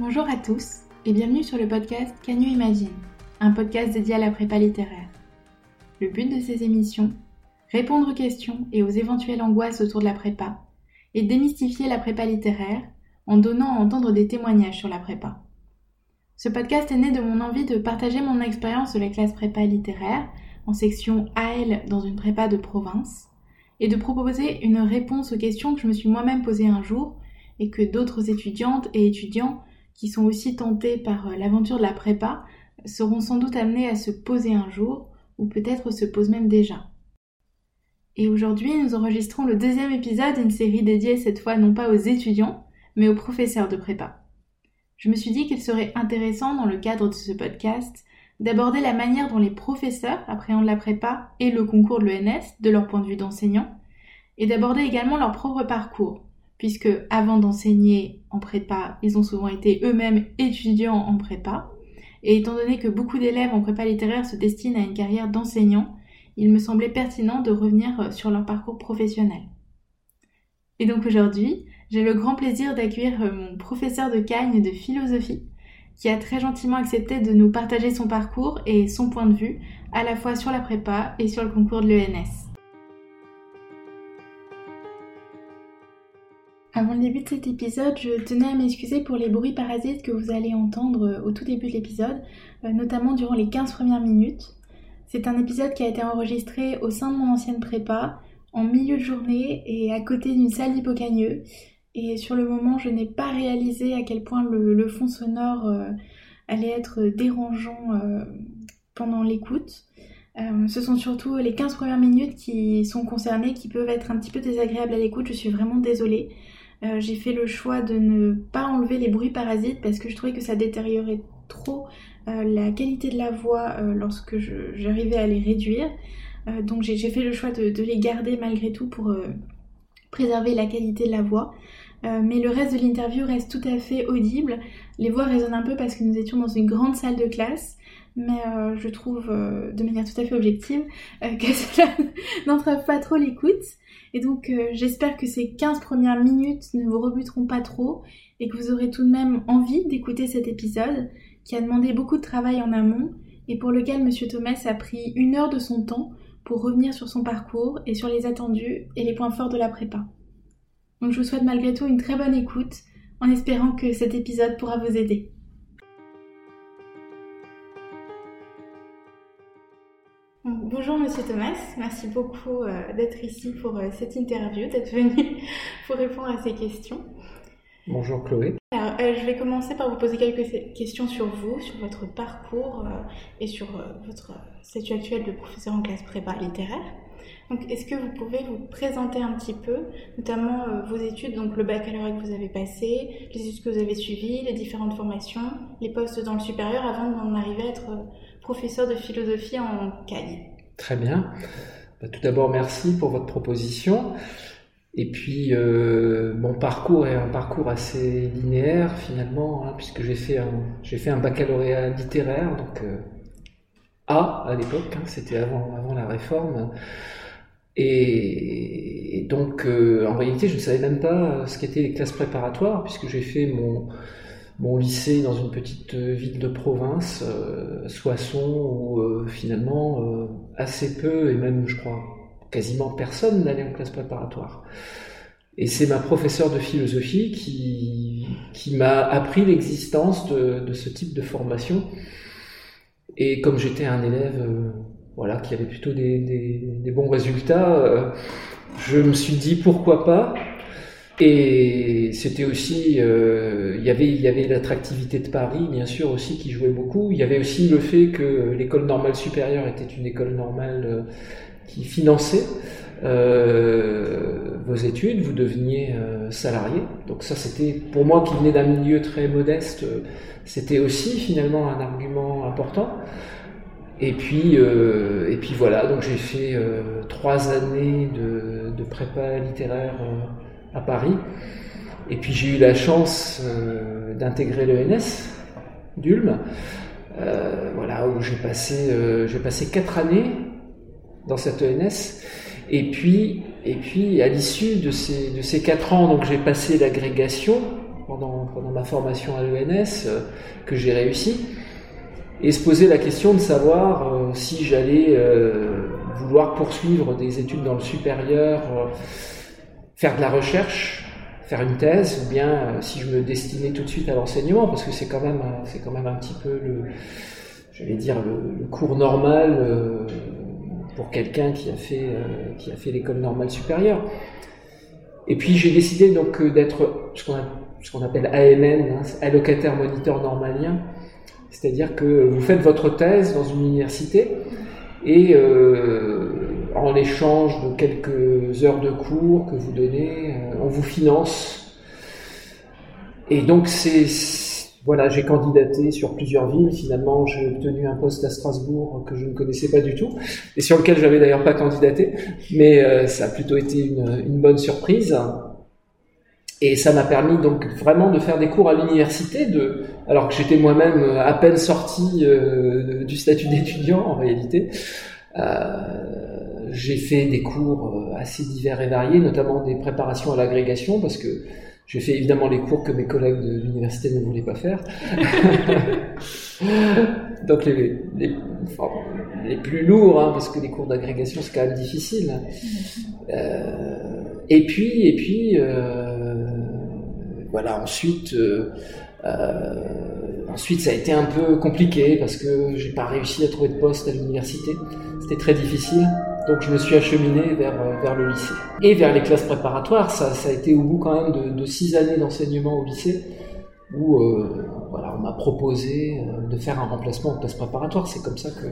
Bonjour à tous et bienvenue sur le podcast Can You Imagine, un podcast dédié à la prépa littéraire. Le but de ces émissions, répondre aux questions et aux éventuelles angoisses autour de la prépa, et démystifier la prépa littéraire en donnant à entendre des témoignages sur la prépa. Ce podcast est né de mon envie de partager mon expérience de la classe prépa littéraire en section AL dans une prépa de province et de proposer une réponse aux questions que je me suis moi-même posées un jour et que d'autres étudiantes et étudiants qui sont aussi tentés par euh, l'aventure de la prépa seront sans doute amenés à se poser un jour ou peut-être se posent même déjà. Et aujourd'hui, nous enregistrons le deuxième épisode d'une série dédiée cette fois non pas aux étudiants, mais aux professeurs de prépa. Je me suis dit qu'il serait intéressant dans le cadre de ce podcast d'aborder la manière dont les professeurs appréhendent la prépa et le concours de l'ENS de leur point de vue d'enseignant, et d'aborder également leur propre parcours, puisque avant d'enseigner en prépa, ils ont souvent été eux-mêmes étudiants en prépa. Et étant donné que beaucoup d'élèves en prépa littéraire se destinent à une carrière d'enseignant, il me semblait pertinent de revenir sur leur parcours professionnel. Et donc aujourd'hui, j'ai le grand plaisir d'accueillir mon professeur de Cagne de philosophie, qui a très gentiment accepté de nous partager son parcours et son point de vue, à la fois sur la prépa et sur le concours de l'ENS. Avant le début de cet épisode, je tenais à m'excuser pour les bruits parasites que vous allez entendre euh, au tout début de l'épisode, euh, notamment durant les 15 premières minutes. C'est un épisode qui a été enregistré au sein de mon ancienne prépa, en milieu de journée et à côté d'une salle d'hypocagneux. Et sur le moment, je n'ai pas réalisé à quel point le, fond sonore euh, allait être dérangeant pendant l'écoute. ce sont surtout les 15 premières minutes qui sont concernées, qui peuvent être un petit peu désagréables à l'écoute. Je suis vraiment désolée. Euh, j'ai fait le choix de ne pas enlever les bruits parasites parce que je trouvais que ça détériorait trop euh, la qualité de la voix euh, lorsque j'arrivais à les réduire. donc j'ai fait le choix de, les garder malgré tout pour préserver la qualité de la voix. mais le reste de l'interview reste tout à fait audible. Les voix résonnent un peu parce que nous étions dans une grande salle de classe, mais je trouve de manière tout à fait objective que cela n'entrave pas trop l'écoute. Et donc euh, j'espère que ces 15 premières minutes ne vous rebuteront pas trop et que vous aurez tout de même envie d'écouter cet épisode qui a demandé beaucoup de travail en amont et pour lequel M. Thomas a pris une heure de son temps pour revenir sur son parcours et sur les attendus et les points forts de la prépa. Donc je vous souhaite malgré tout une très bonne écoute en espérant que cet épisode pourra vous aider. Bonjour Monsieur Thomas, merci beaucoup euh, d'être ici pour euh, cette interview, d'être venu pour répondre à ces questions. Bonjour Chloé. Alors, euh, je vais commencer par vous poser quelques questions sur vous, sur votre parcours et sur votre statut actuel de professeur en classe prépa littéraire. Donc, est-ce que vous pouvez vous présenter un petit peu, notamment vos études, donc le baccalauréat que vous avez passé, les études que vous avez suivies, les différentes formations, les postes dans le supérieur, avant d'en arriver à être professeur de philosophie en CAI Très bien. Bah, tout d'abord, merci pour votre proposition. Et puis, euh, mon parcours est un parcours assez linéaire finalement, hein, puisque j'ai fait, un, fait un baccalauréat littéraire, donc euh, A à l'époque, hein, c'était avant, avant la réforme. Et, donc, euh, en réalité, je ne savais même pas ce qu'étaient les classes préparatoires, puisque j'ai fait mon, mon lycée dans une petite euh, ville de province, euh, Soissons, où euh, finalement assez peu, et même je crois quasiment personne n'allait en classe préparatoire. Et c'est ma professeure de philosophie qui, qui m'a appris l'existence de, ce type de formation. Et comme j'étais un élève voilà, qui avait plutôt des, des bons résultats, je me suis dit pourquoi pas. Et c'était aussi, euh, il y avait, il y avait l'attractivité de Paris, bien sûr aussi, qui jouait beaucoup. Il y avait aussi le fait que l'école normale supérieure était une école normale euh, qui finançait euh, vos études, vous deveniez euh, salarié. Donc ça, c'était pour moi qui venais d'un milieu très modeste, c'était aussi finalement un argument important. Et puis, et puis voilà, donc j'ai fait trois années de prépa littéraire à Paris. Et puis j'ai eu la chance euh, d'intégrer l'ENS d'Ulm, euh, voilà, où j'ai passé, euh, passé quatre années dans cette ENS. Et puis, et puis à l'issue de ces, de ces quatre ans, j'ai passé l'agrégation pendant, pendant ma formation à l'ENS, que j'ai réussi, et se poser la question de savoir si j'allais vouloir poursuivre des études dans le supérieur, faire de la recherche, faire une thèse, ou bien si je me destinais tout de suite à l'enseignement, parce que c'est quand même, c'est quand même un petit peu le, dire le, cours normal pour quelqu'un qui a fait, euh, qui a fait l'école normale supérieure. Et puis j'ai décidé donc euh, d'être ce qu'on appelle AMN, hein, allocataire moniteur normalien, c'est-à-dire que vous faites votre thèse dans une université et euh, en échange de quelques heures de cours que vous donnez, on vous finance. Et donc c'est voilà, j'ai candidaté sur plusieurs villes. Finalement, j'ai obtenu un poste à Strasbourg que je ne connaissais pas du tout et sur lequel j'avais d'ailleurs pas candidaté, mais euh, ça a plutôt été une, bonne surprise. Et ça m'a permis donc vraiment de faire des cours à l'université, de, alors que j'étais moi-même à peine sorti euh, du statut d'étudiant en réalité. Euh, j'ai fait des cours assez divers et variés, notamment des préparations à l'agrégation, parce que j'ai fait évidemment les cours que mes collègues de l'université ne voulaient pas faire. Donc les, les, plus lourds, hein, parce que les cours d'agrégation c'est quand même difficile. Euh, et puis, et puis, euh, voilà. Ensuite, euh, ensuite, ça a été un peu compliqué parce que j'ai pas réussi à trouver de poste à l'université. C'était très difficile. Donc je me suis acheminé vers, euh, vers le lycée. Et vers les classes préparatoires, ça, ça a été au bout quand même de, six années d'enseignement au lycée, où euh, voilà, on m'a proposé euh, de faire un remplacement en classe préparatoire. C'est comme ça que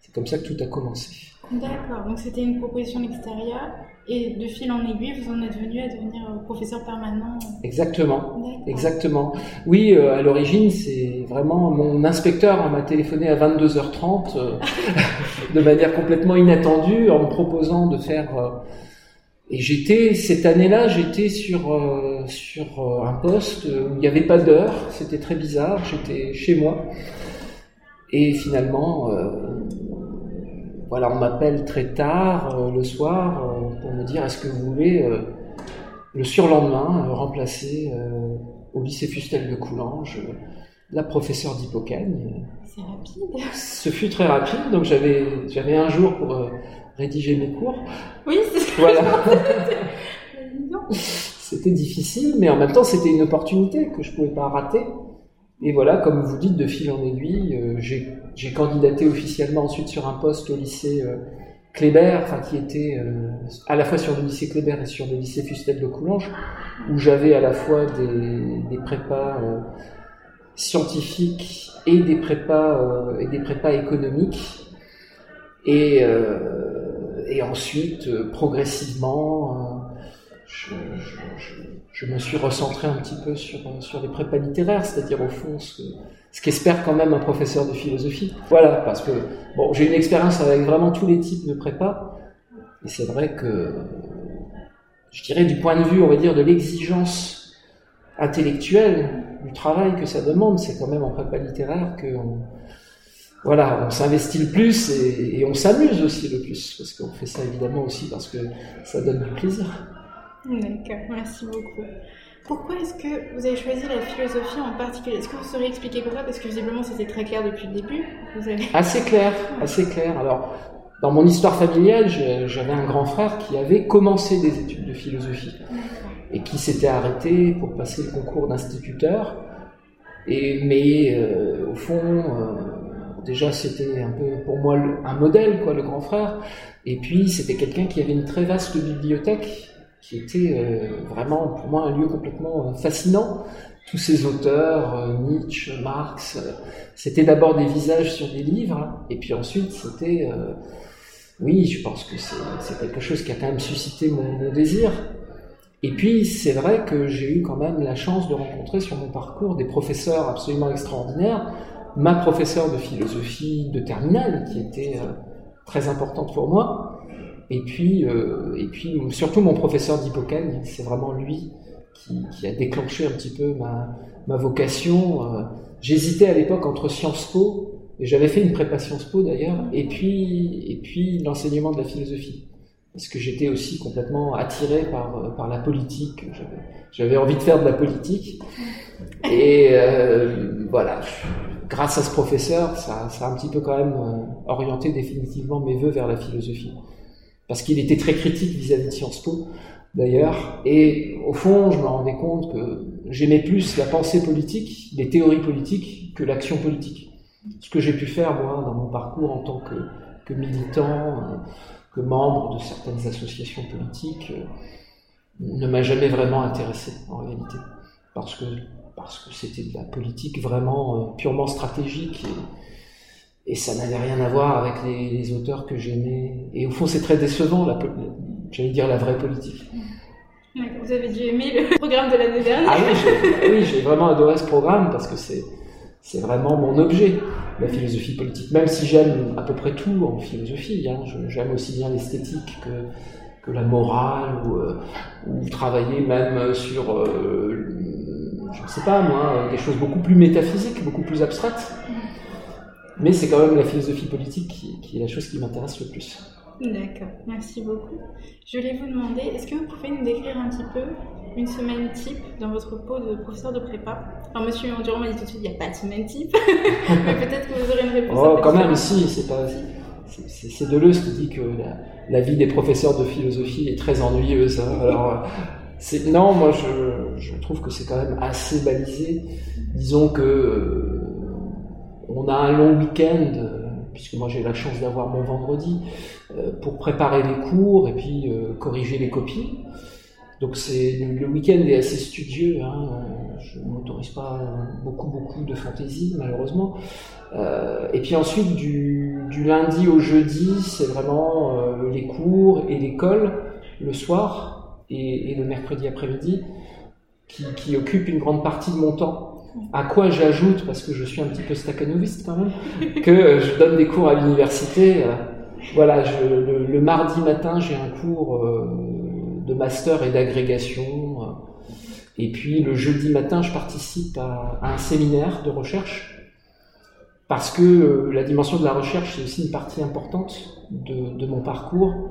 c'est comme ça que tout a commencé. D'accord, donc c'était une proposition extérieure et de fil en aiguille, vous en êtes venu à devenir euh, professeur permanent Exactement, exactement. Oui, euh, à l'origine, c'est vraiment mon inspecteur m'a téléphoné à 22h30 euh, de manière complètement inattendue en me proposant de faire. et j'étais cette année-là, j'étais sur sur un poste où il n'y avait pas d'heure, c'était très bizarre. J'étais chez moi et finalement voilà, on m'appelle très tard euh, le soir euh, pour me dire est-ce que vous voulez euh, le surlendemain remplacer au lycée Fustel de Coulanges la professeure d'Hippocagne. C'est rapide. Ce fut très rapide, donc j'avais j'avais un jour pour rédiger mes cours. Oui, c'est voilà. c'était difficile, mais en même temps c'était une opportunité que je pouvais pas rater. Et voilà, comme vous dites, de fil en aiguille, euh, j'ai candidaté officiellement ensuite sur un poste au lycée euh, Kléber, enfin qui était euh, à la fois sur le lycée Kléber et sur le lycée Fustel de Coulanges, où j'avais à la fois des, prépas scientifiques et des prépas et des prépas économiques. Et ensuite, progressivement, je, me suis recentré un petit peu sur, sur les prépas littéraires, c'est-à-dire au fond ce, qu'espère quand même un professeur de philosophie. Voilà, parce que bon, j'ai une expérience avec vraiment tous les types de prépas, et c'est vrai que je dirais du point de vue, on va dire, de l'exigence intellectuelle du travail que ça demande, c'est quand même en prépa littéraire que voilà, on s'investit le plus et, et on s'amuse aussi le plus, parce qu'on fait ça évidemment aussi parce que ça donne du plaisir. D'accord, merci beaucoup. Pourquoi est-ce que vous avez choisi la philosophie en particulier? Est-ce que vous sauriez expliquer pourquoi Parce que visiblement c'était très clair depuis le début. Assez clair, assez clair. Alors, dans mon histoire familiale, j'avais un grand frère qui avait commencé des études de philosophie et qui s'était arrêté pour passer le concours d'instituteur. Et mais euh, au fond, euh, déjà c'était un peu pour moi un modèle, quoi, le grand frère. Et puis c'était quelqu'un qui avait une très vaste bibliothèque qui était euh, vraiment pour moi un lieu complètement euh, fascinant. Tous ces auteurs, euh, Nietzsche, Marx, c'était d'abord des visages sur des livres, et puis ensuite c'était, oui, je pense que c'est quelque chose qui a quand même suscité mon, désir. Et puis c'est vrai que j'ai eu quand même la chance de rencontrer sur mon parcours des professeurs absolument extraordinaires. Ma professeure de philosophie de terminale, qui était très importante pour moi, et puis, euh, et puis surtout mon professeur d'Hippocane, c'est vraiment lui qui, a déclenché un petit peu ma, ma vocation. Euh, j'hésitais à l'époque entre Sciences Po, et j'avais fait une prépa Sciences Po d'ailleurs, et puis, et puis l'enseignement de la philosophie. Parce que j'étais aussi complètement attiré par, par la politique, j'avais envie de faire de la politique. Et euh, voilà, grâce à ce professeur, ça, ça, a un petit peu quand même orienté définitivement mes voeux vers la philosophie. Parce qu'il était très critique vis-à-vis de Sciences Po, d'ailleurs. Et au fond, je me rendais compte que j'aimais plus la pensée politique, les théories politiques, que l'action politique. Ce que j'ai pu faire, moi, dans mon parcours en tant que, que militant, euh, que membre de certaines associations politiques, euh, ne m'a jamais vraiment intéressé, en réalité. Parce que parce que c'était de la politique vraiment euh, purement stratégique et ça n'avait rien à voir avec les, les auteurs que j'aimais. Et au fond, c'est très décevant, j'allais dire la vraie politique. Vous avez dû aimer le programme de l'année dernière. Ah oui, j'ai vraiment adoré ce programme parce que c'est c'est vraiment mon objet, la philosophie politique. Même si j'aime à peu près tout en philosophie, hein, j'aime aussi bien l'esthétique que, que la morale, ou, euh, ou, travailler même sur euh, je ne sais pas moi, des choses beaucoup plus métaphysiques, beaucoup plus abstraites. Mais c'est quand même la philosophie politique qui, est la chose qui m'intéresse le plus. D'accord, merci beaucoup. Je voulais vous demander, est-ce que vous pouvez nous décrire un petit peu une semaine type dans votre peau de professeur de prépa? Alors, monsieur Endurant m'a dit tout de suite, il n'y a pas de semaine type, mais peut-être que vous aurez une réponse. Oh, quand même, si, c'est pas. C'est Deleuze qui dit que la, la, vie des professeurs de philosophie est très ennuyeuse. Hein. Alors, non, moi je, trouve que c'est quand même assez balisé. Disons que euh, on a un long week-end, euh, puisque moi j'ai la chance d'avoir mon vendredi, euh, pour préparer les cours et puis corriger les copies. Donc c'est le week-end est assez studieux. Hein, je m'autorise pas beaucoup de fantaisie malheureusement. et puis ensuite du, lundi au jeudi, c'est vraiment les cours et l'école le soir et, le mercredi après-midi, qui, qui, occupe une grande partie de mon temps. À quoi j'ajoute, parce que je suis un petit peu staccanoviste quand même, que je donne des cours à l'université. Euh, voilà, le, mardi matin, j'ai un cours euh, de master et d'agrégation. Euh, et puis le jeudi matin, je participe à, un séminaire de recherche parce que la dimension de la recherche, c'est aussi une partie importante de mon parcours.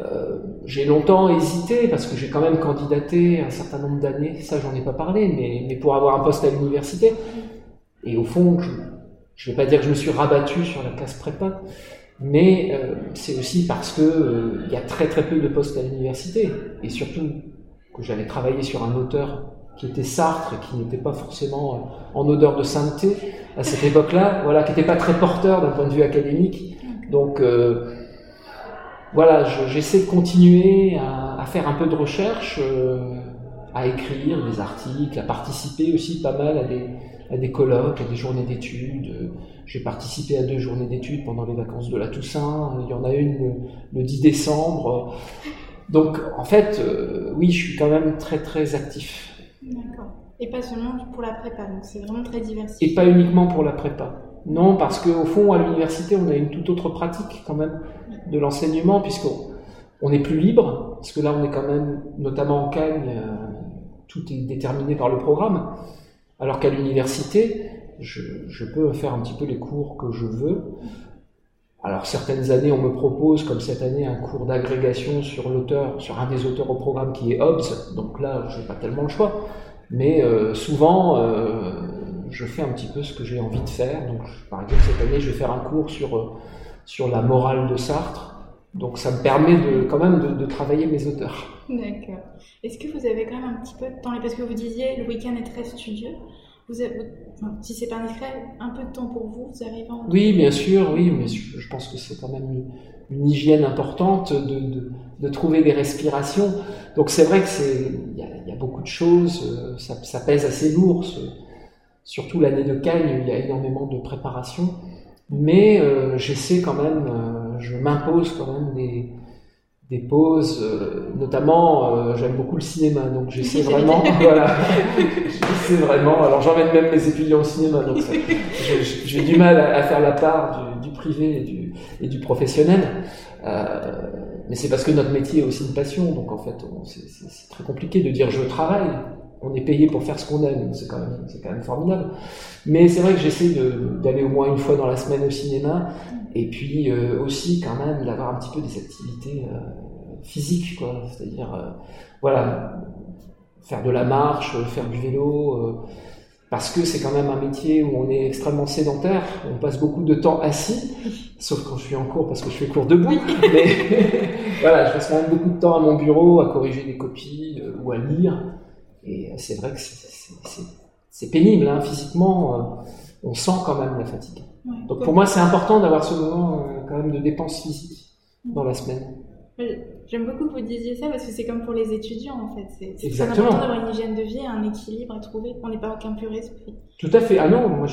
Euh, j'ai longtemps hésité parce que j'ai quand même candidaté un certain nombre d'années, ça j'en ai pas parlé, mais, pour avoir un poste à l'université. Et au fond, je ne vais pas dire que je me suis rabattu sur la classe prépa, mais euh, c'est aussi parce que euh, il y a très très peu de postes à l'université, et surtout que j'avais travaillé sur un auteur qui était Sartre, qui n'était pas forcément en odeur de sainteté à cette époque-là, voilà, qui n'était pas très porteur d'un point de vue académique. Donc voilà, j'essaie de continuer à, faire un peu de recherche, euh, à écrire des articles, à participer aussi pas mal à des, à des colloques, à des journées d'études. J'ai participé à deux journées d'études pendant les vacances de la Toussaint. Il y en a une le, 10 décembre. Donc, en fait, euh, oui, je suis quand même très très actif. D'accord. Et pas seulement pour la prépa, donc c'est vraiment très diversifié. Et pas uniquement pour la prépa. Non, parce qu'au fond, à l'université, on a une toute autre pratique quand même de l'enseignement, puisqu'on on est plus libre, parce que là, on est quand même, notamment en Cagne, euh, tout est déterminé par le programme, alors qu'à l'université, je, peux faire un petit peu les cours que je veux. Alors certaines années, on me propose, comme cette année, un cours d'agrégation sur l'auteur, sur un des auteurs au programme qui est Hobbes, donc là, je n'ai pas tellement le choix. Mais euh, souvent, euh, je fais un petit peu ce que j'ai envie de faire. Donc, par exemple, cette année, je vais faire un cours sur, sur la morale de Sartre. Donc, ça me permet de, quand même de, de travailler mes auteurs. D'accord. Est-ce que vous avez quand même un petit peu de temps Parce que vous disiez, le week-end est très studieux. Vous avez, si c'est pas indiscret, un peu de temps pour vous, vous arrivez en... Oui, bien sûr, oui, mais je pense que c'est quand même une, hygiène importante de, de, de, trouver des respirations. Donc c'est vrai que c'est, il y, y, a beaucoup de choses, euh, ça, ça pèse assez lourd. Ce, surtout l'année de Cagnes, il y a énormément de préparation. Mais euh, j'essaie quand même, euh, je m'impose quand même des, des pauses, euh, notamment euh, j'aime beaucoup le cinéma, donc j'essaie vraiment, voilà, j'essaie vraiment, alors j'emmène même mes étudiants au cinéma, donc j'ai du mal à, faire la part du, du privé et du, et du professionnel, euh, mais c'est parce que notre métier est aussi une passion, donc en fait c'est très compliqué de dire je travaille, on est payé pour faire ce qu'on aime, c'est quand, même, formidable. Mais c'est vrai que j'essaie d'aller au moins une fois dans la semaine au cinéma, et puis euh, aussi quand même d'avoir un petit peu des activités euh, physiques. C'est-à-dire, euh, voilà, faire de la marche, faire du vélo, parce que c'est quand même un métier où on est extrêmement sédentaire, on passe beaucoup de temps assis, sauf quand je suis en cours parce que je fais cours debout, mais voilà, je passe quand même beaucoup de temps à mon bureau à corriger des copies ou à lire, et c'est vrai que c'est pénible, hein, physiquement, euh, on sent quand même la fatigue. Donc pour moi c'est important d'avoir ce moment euh, quand même de dépense physique dans la semaine. J'aime beaucoup que vous disiez ça parce que c'est comme pour les étudiants en fait. C'est très important d'avoir une hygiène de vie, un équilibre à trouver. On n'est pas qu'un pur esprit. Tout à fait. Ah non, moi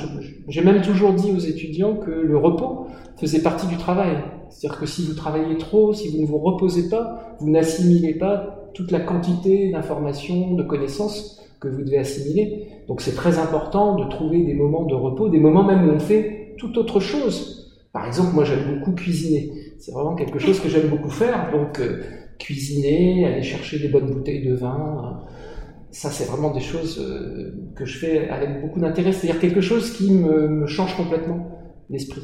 j'ai même toujours dit aux étudiants que le repos faisait partie du travail. C'est-à-dire que si vous travaillez trop, si vous ne vous reposez pas, vous n'assimilez pas toute la quantité d'informations, de connaissances que vous devez assimiler. Donc c'est très important de trouver des moments de repos, des moments même où on fait tout autre chose. Par exemple, moi j'aime beaucoup cuisiner. C'est vraiment quelque chose que j'aime beaucoup faire. Donc, euh, cuisiner, aller chercher des bonnes bouteilles de vin, euh, ça, c'est vraiment des choses euh, que je fais avec beaucoup d'intérêt. C'est-à-dire quelque chose qui me, change complètement l'esprit.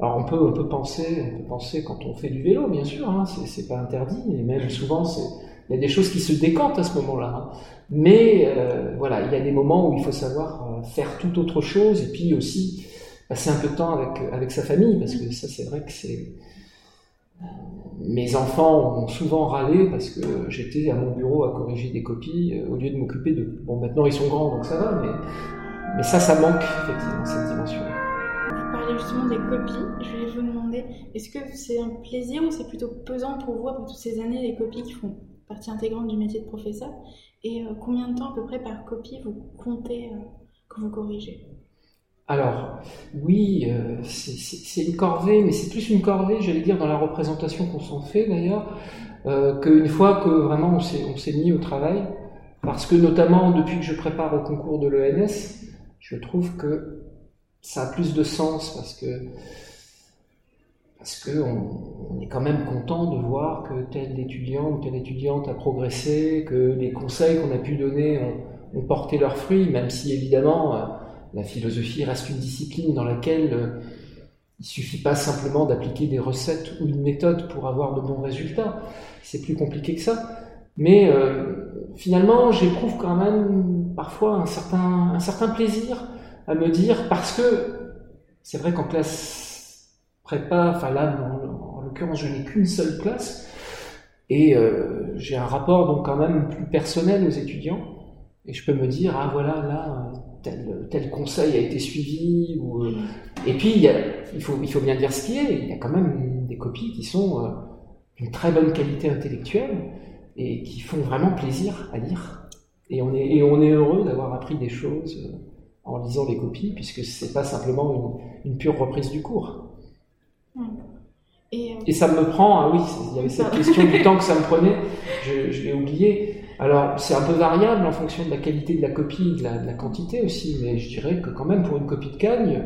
Alors, on peut, on peut penser, on peut penser quand on fait du vélo, bien sûr, hein, c'est pas interdit, et même souvent, il y a des choses qui se décantent à ce moment-là. Hein. Mais voilà, il y a des moments où il faut savoir faire tout autre chose, et puis aussi passer un peu de temps avec, avec sa famille, parce que ça, c'est vrai que c'est mes enfants ont souvent râlé parce que j'étais à mon bureau à corriger des copies euh, au lieu de m'occuper de. Bon, maintenant ils sont grands donc ça va, mais, mais ça, ça manque effectivement, cette dimension. Vous parlez justement des copies. Je voulais vous demander, est-ce que c'est un plaisir ou c'est plutôt pesant pour vous après toutes ces années les copies qui font partie intégrante du métier de professeur Et euh, combien de temps à peu près par copie vous comptez euh, que vous corrigez? Alors, oui, euh, c'est une corvée, mais c'est plus une corvée, j'allais dire, dans la représentation qu'on s'en fait d'ailleurs, qu'une fois que vraiment on s'est mis au travail, parce que notamment depuis que je prépare au concours de l'ENS, je trouve que ça a plus de sens parce que parce que on, est quand même content de voir que tel étudiant ou telle étudiante a progressé, que les conseils qu'on a pu donner ont, porté leurs fruits, même si évidemment euh, la philosophie reste une discipline dans laquelle euh, il suffit pas simplement d'appliquer des recettes ou une méthode pour avoir de bons résultats. C'est plus compliqué que ça. Mais euh, finalement, j'éprouve quand même parfois un certain, un certain plaisir à me dire, parce que c'est vrai qu'en classe prépa, enfin là, en, l'occurrence, je n'ai qu'une seule classe, et euh, j'ai un rapport donc quand même plus personnel aux étudiants, et je peux me dire, ah voilà, là, tel, conseil a été suivi. Ou, euh, et puis, il, faut, il faut bien dire ce qui est, il y a quand même des copies qui sont euh, d'une très bonne qualité intellectuelle et qui font vraiment plaisir à lire. Et on est, heureux d'avoir appris des choses euh, en lisant les copies, puisque c'est pas simplement une, pure reprise du cours. Et, ça me prend, ah oui, il y avait cette question du temps que ça me prenait, je, je l'ai oublié. Alors, c'est un peu variable en fonction de la qualité de la copie, de la, de la, quantité aussi, mais je dirais que quand même pour une copie de Cagne,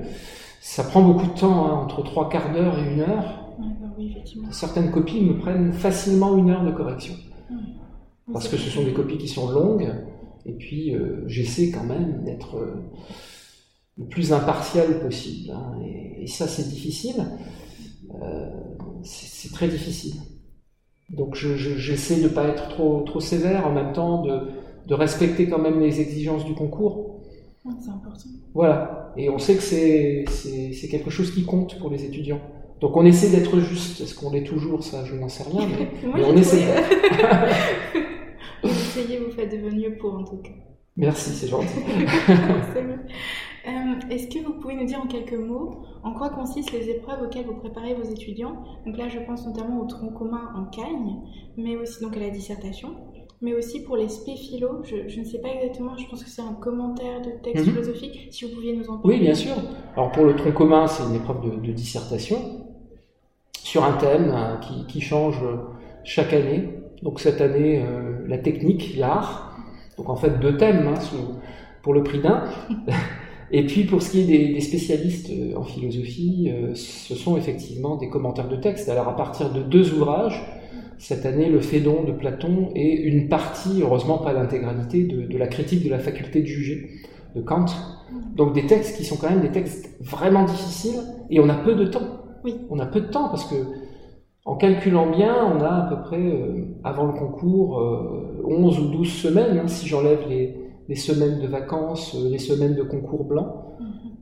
ça prend beaucoup de temps, hein, entre trois quarts d'heure et une heure. Bah Certaines copies me prennent facilement une heure de correction. Parce que ce sont des copies qui sont longues, et puis euh, j'essaie quand même d'être euh, le plus impartial possible. Hein, et, ça, c'est difficile. Euh, c'est très difficile. Donc j'essaie de ne pas être trop, trop sévère, en même temps de, de respecter quand même les exigences du concours. C'est important. Voilà. Et on sait que c'est quelque chose qui compte pour les étudiants. Donc on essaie d'être juste. Est-ce qu'on l'est toujours? Ça, je n'en sais rien. Mais, on essaie. vous essayez, vous faites de vos mieux pour en tout cas. Merci, c'est gentil. Euh, est-ce que vous pouvez nous dire en quelques mots en quoi consistent les épreuves auxquelles vous préparez vos étudiants? Donc là, je pense notamment au tronc commun en Cagne, mais aussi donc à la dissertation, mais aussi pour les spéphilo. Je, je ne sais pas exactement, je pense que c'est un commentaire de texte mhm. philosophique. Si vous pouviez nous en parler. Oui, bien sûr. Alors pour le tronc commun, c'est une épreuve de, dissertation sur un thème euh, qui, change chaque année. Donc cette année, euh, la technique, l'art. Donc en fait deux thèmes hein, pour le prix d'un. Et puis pour ce qui est des, spécialistes euh, en philosophie, euh, ce sont effectivement des commentaires de texte. Alors à partir de deux ouvrages, cette année le Phédon de Platon et une partie, heureusement pas l'intégralité, de, la critique de la faculté de juger de Kant. Donc des textes qui sont quand même des textes vraiment difficiles et on a peu de temps. Oui. On a peu de temps parce que en calculant bien, on a à peu près, euh, avant le concours, 11 ou 12 semaines, hein, si j'enlève les, les semaines de vacances, les semaines de concours blancs.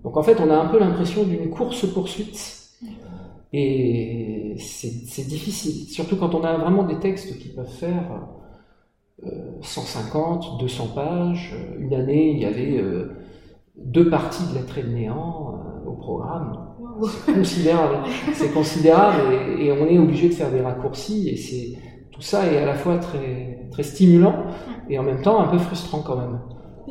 Donc en fait, on a un peu l'impression d'une course-poursuite. Et c'est difficile, surtout quand on a vraiment des textes qui peuvent faire 150, 200 pages. Une année, il y avait deux parties de lettres et de néant euh, au programme. C'est considérable. c'est considérable et, et, on est obligé de faire des raccourcis et c'est tout ça est à la fois très très stimulant et en même temps un peu frustrant quand même.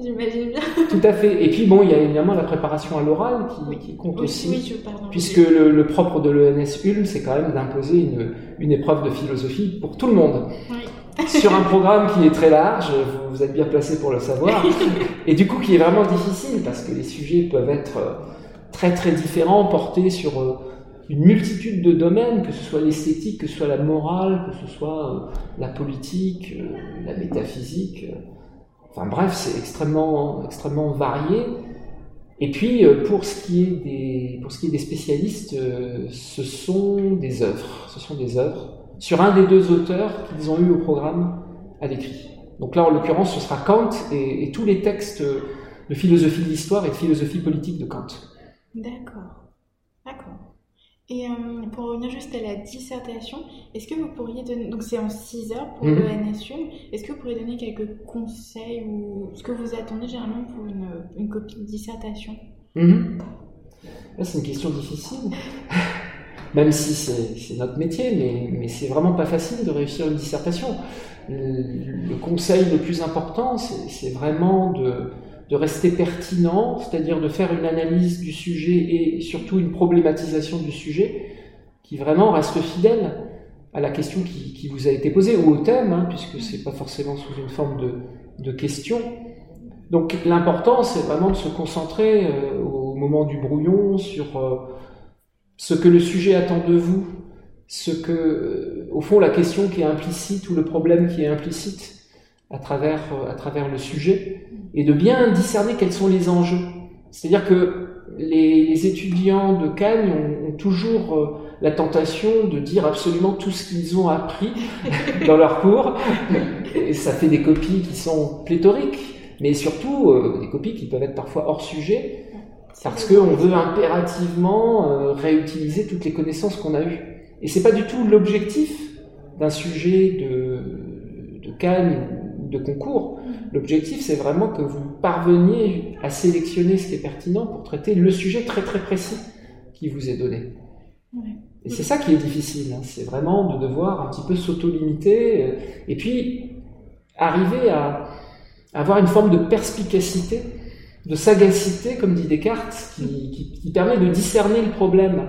J'imagine bien. Tout à fait. Et puis bon, il y a évidemment la préparation à l'oral qui, qui compte aussi. Oui, je, puisque le, le, propre de l'ENS Ulm, c'est quand même d'imposer une, une épreuve de philosophie pour tout le monde. Oui sur un programme qui est très large, vous êtes bien placé pour le savoir, et du coup qui est vraiment difficile parce que les sujets peuvent être euh, très très différents, portés sur euh, une multitude de domaines, que ce soit l'esthétique, que ce soit la morale, que ce soit euh, la politique, la métaphysique. Enfin bref, c'est extrêmement, extrêmement varié. Et puis, pour ce qui est des, pour ce qui est des spécialistes, ce sont des œuvres. Ce sont des œuvres sur un des deux auteurs qu'ils ont eu au programme à l'écrit. Donc là, en l'occurrence, ce sera Kant et, tous les textes de philosophie de l'histoire et de philosophie politique de Kant. D'accord. D'accord. Et euh, pour revenir juste à la dissertation, est-ce que vous pourriez donner, donc c'est en 6 heures pour mhm. le NSU, est-ce que vous pourriez donner quelques conseils ou ce que vous attendez généralement pour une, copie de dissertation? Mhm. C'est une question difficile même si c'est notre métier, mais, mais c'est vraiment pas facile de réussir une dissertation. Le, conseil le plus important, c'est vraiment de, de, rester pertinent, c'est-à-dire de faire une analyse du sujet et surtout une problématisation du sujet qui vraiment reste fidèle à la question qui, vous a été posée ou au thème, hein, puisque c'est pas forcément sous une forme de, de question. Donc l'important, c'est vraiment de se concentrer euh, au moment du brouillon sur euh, ce que le sujet attend de vous, ce que, euh, au fond, la question qui est implicite ou le problème qui est implicite à travers, euh, à travers le sujet, et de bien discerner quels sont les enjeux. C'est-à-dire que les, étudiants de Cannes ont, toujours euh, la tentation de dire absolument tout ce qu'ils ont appris dans leur cours, et ça fait des copies qui sont pléthoriques, mais surtout des copies qui peuvent être parfois hors sujet, parce qu'on veut impérativement euh, réutiliser toutes les connaissances qu'on a eues. Et c'est pas du tout l'objectif d'un sujet de, de Cannes de concours. L'objectif, c'est vraiment que vous parveniez à sélectionner ce qui est pertinent pour traiter le sujet très très précis qui vous est donné. Et c'est ça qui est difficile, hein. c'est vraiment de devoir un petit peu s'auto-limiter euh, et puis arriver à avoir une forme de perspicacité de sagacité, comme dit Descartes, qui, qui, permet de discerner le problème.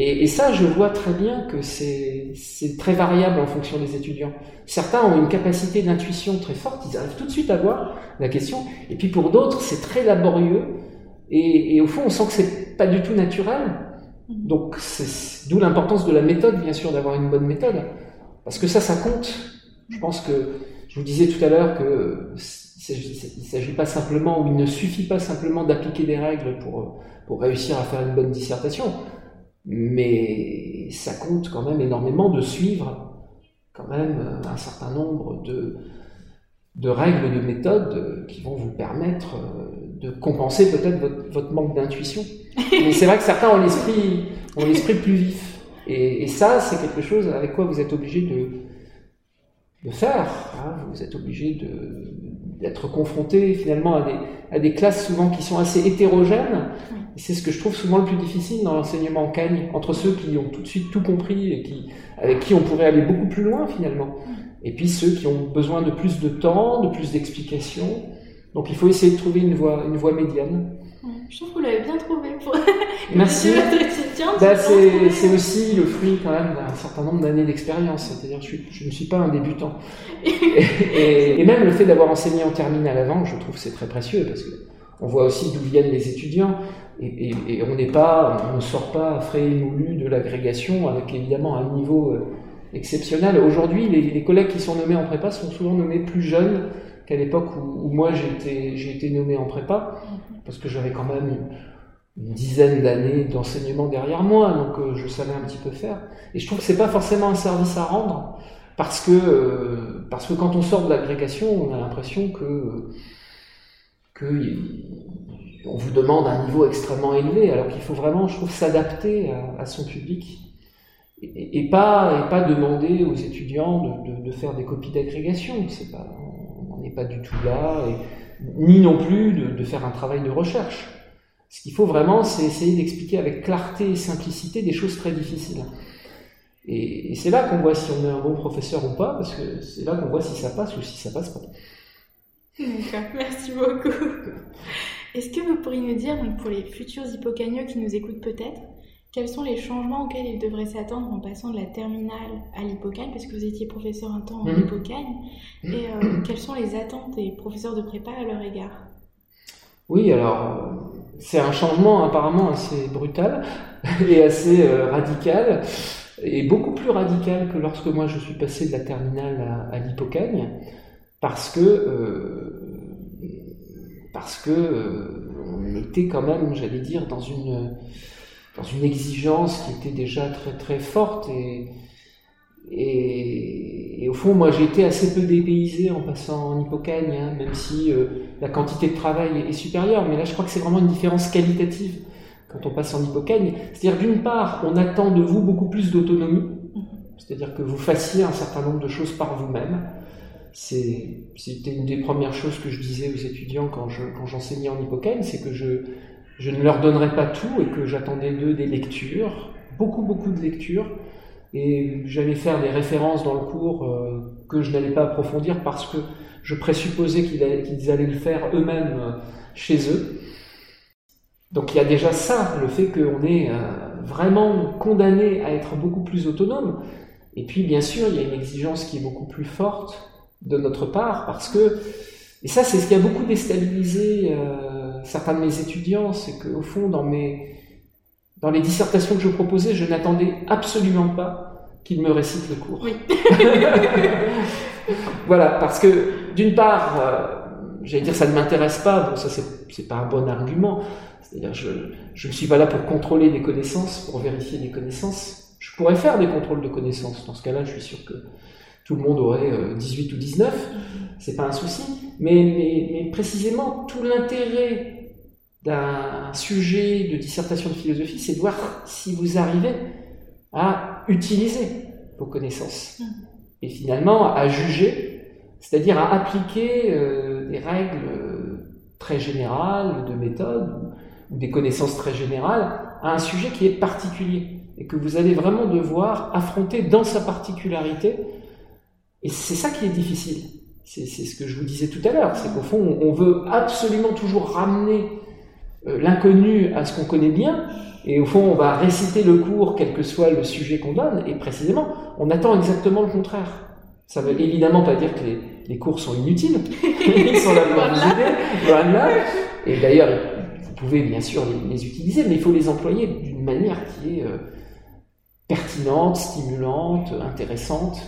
Et, et, ça, je vois très bien que c'est très variable en fonction des étudiants. Certains ont une capacité d'intuition très forte, ils arrivent tout de suite à voir la question, et puis pour d'autres, c'est très laborieux, et, et, au fond, on sent que c'est pas du tout naturel. Donc, c'est d'où l'importance de la méthode, bien sûr, d'avoir une bonne méthode, parce que ça, ça compte. Je pense que je vous disais tout à l'heure que il ne s'agit pas simplement, ou il ne suffit pas simplement d'appliquer des règles pour, pour réussir à faire une bonne dissertation, mais ça compte quand même énormément de suivre quand même un certain nombre de, de règles, de méthodes qui vont vous permettre de compenser peut-être votre, votre, manque d'intuition. Mais c'est vrai que certains ont l'esprit, ont l'esprit plus vif. Et, et ça, c'est quelque chose avec quoi vous êtes obligé de, de faire. Hein. Vous êtes obligé d'être confronté finalement à des, à des, classes souvent qui sont assez hétérogènes. C'est ce que je trouve souvent le plus difficile dans l'enseignement en cagne, entre ceux qui ont tout de suite tout compris et qui, avec qui on pourrait aller beaucoup plus loin finalement. Et puis ceux qui ont besoin de plus de temps, de plus d'explications. Donc il faut essayer de trouver une voie, une voie médiane. Je trouve que vous l'avez bien trouvé pour Merci. Bah, c'est aussi le fruit quand même d'un certain nombre d'années d'expérience. C'est-à-dire je, je, ne suis pas un débutant. et, et, même le fait d'avoir enseigné en terminale avant, je trouve c'est très précieux parce que on voit aussi d'où viennent les étudiants et, on n'est pas, on ne sort pas frais et moulu de l'agrégation avec évidemment un niveau euh, exceptionnel. Aujourd'hui, les, les collègues qui sont nommés en prépa sont souvent nommés plus jeunes qu'à l'époque où, moi j'ai été, j'ai été nommé en prépa, parce que j'avais quand même une, dizaine d'années d'enseignement derrière moi, donc euh, je savais un petit peu faire. Et je trouve que c'est pas forcément un service à rendre, parce que, euh, parce que quand on sort de l'agrégation, on a l'impression que qu'on vous demande un niveau extrêmement élevé, alors qu'il faut vraiment, je trouve, s'adapter à, son public et, pas, et pas demander aux étudiants de, faire des copies d'agrégation. on n'en est pas du tout là, ni non plus de, faire un travail de recherche. Ce qu'il faut vraiment, c'est essayer d'expliquer avec clarté et simplicité des choses très difficiles. Et, c'est là qu'on voit si on est un bon professeur ou pas, parce que c'est là qu'on voit si ça passe ou si ça passe pas. D'accord, merci beaucoup. Est-ce que vous pourriez nous dire, pour les futurs hippocagneux qui nous écoutent peut-être, quels sont les changements auxquels ils devraient s'attendre en passant de la terminale à l'hippocagne, parce que vous étiez professeur un temps en mhm. hippocagne, et euh, quelles sont les attentes des professeurs de prépa à leur égard? Oui, alors c'est un changement apparemment assez brutal et assez euh, radical, et beaucoup plus radical que lorsque moi je suis passé de la terminale à, l'hippocagne, parce que euh, parce que on était quand même, j'allais dire, dans une dans une exigence qui était déjà très très forte et, et, au fond moi j'ai été assez peu dépaysé en passant en hypocagne, hein, même si euh, la quantité de travail est, supérieure, mais là je crois que c'est vraiment une différence qualitative quand on passe en hypocagne. C'est-à-dire d'une part on attend de vous beaucoup plus d'autonomie, c'est-à-dire que vous fassiez un certain nombre de choses par vous-même. C'était une des premières choses que je disais aux étudiants quand j'enseignais en hypocagne, c'est que je, ne leur donnerai pas tout et que j'attendais d'eux des lectures, beaucoup beaucoup de lectures, et j'allais faire des références dans le cours euh, que je n'allais pas approfondir parce que je présupposais qu'ils allaient, le faire eux-mêmes euh, chez eux. Donc il y a déjà ça, le fait qu'on est euh, vraiment condamné à être beaucoup plus autonome. Et puis bien sûr, il y a une exigence qui est beaucoup plus forte de notre part parce que, et ça c'est ce qui a beaucoup déstabilisé certains de mes étudiants, c'est qu'au fond, dans, mes, dans les dissertations que je proposais, je n'attendais absolument pas qu'ils me récitent le cours. Oui. voilà, parce que d'une part, euh, j'allais dire ça ne m'intéresse pas, bon ça c'est pas un bon argument, c'est-à-dire je je ne suis pas là pour contrôler des connaissances, pour vérifier des connaissances. Je pourrais faire des contrôles de connaissances, dans ce cas-là je suis sûr que tout le monde aurait 18 euh, ou 19, c'est pas un souci, mais, mais, mais précisément tout l'intérêt d'un sujet de dissertation de philosophie, c'est de voir si vous arrivez à utiliser vos connaissances. Mm. Et finalement, à juger, c'est-à-dire à appliquer euh, des règles euh, très générales de méthode ou des connaissances très générales à un sujet qui est particulier et que vous allez vraiment devoir affronter dans sa particularité. Et c'est ça qui est difficile. C'est ce que je vous disais tout à l'heure, c'est qu'au fond, on veut absolument toujours ramener euh, l'inconnu à ce qu'on connaît bien, et au fond, on va réciter le cours, quel que soit le sujet qu'on donne, et précisément, on attend exactement le contraire. Ça veut évidemment pas dire que les, cours sont inutiles, ils sont là pour vous aider, Et d'ailleurs, vous pouvez bien sûr les, utiliser, mais il faut les employer d'une manière qui est euh, pertinente, stimulante, intéressante.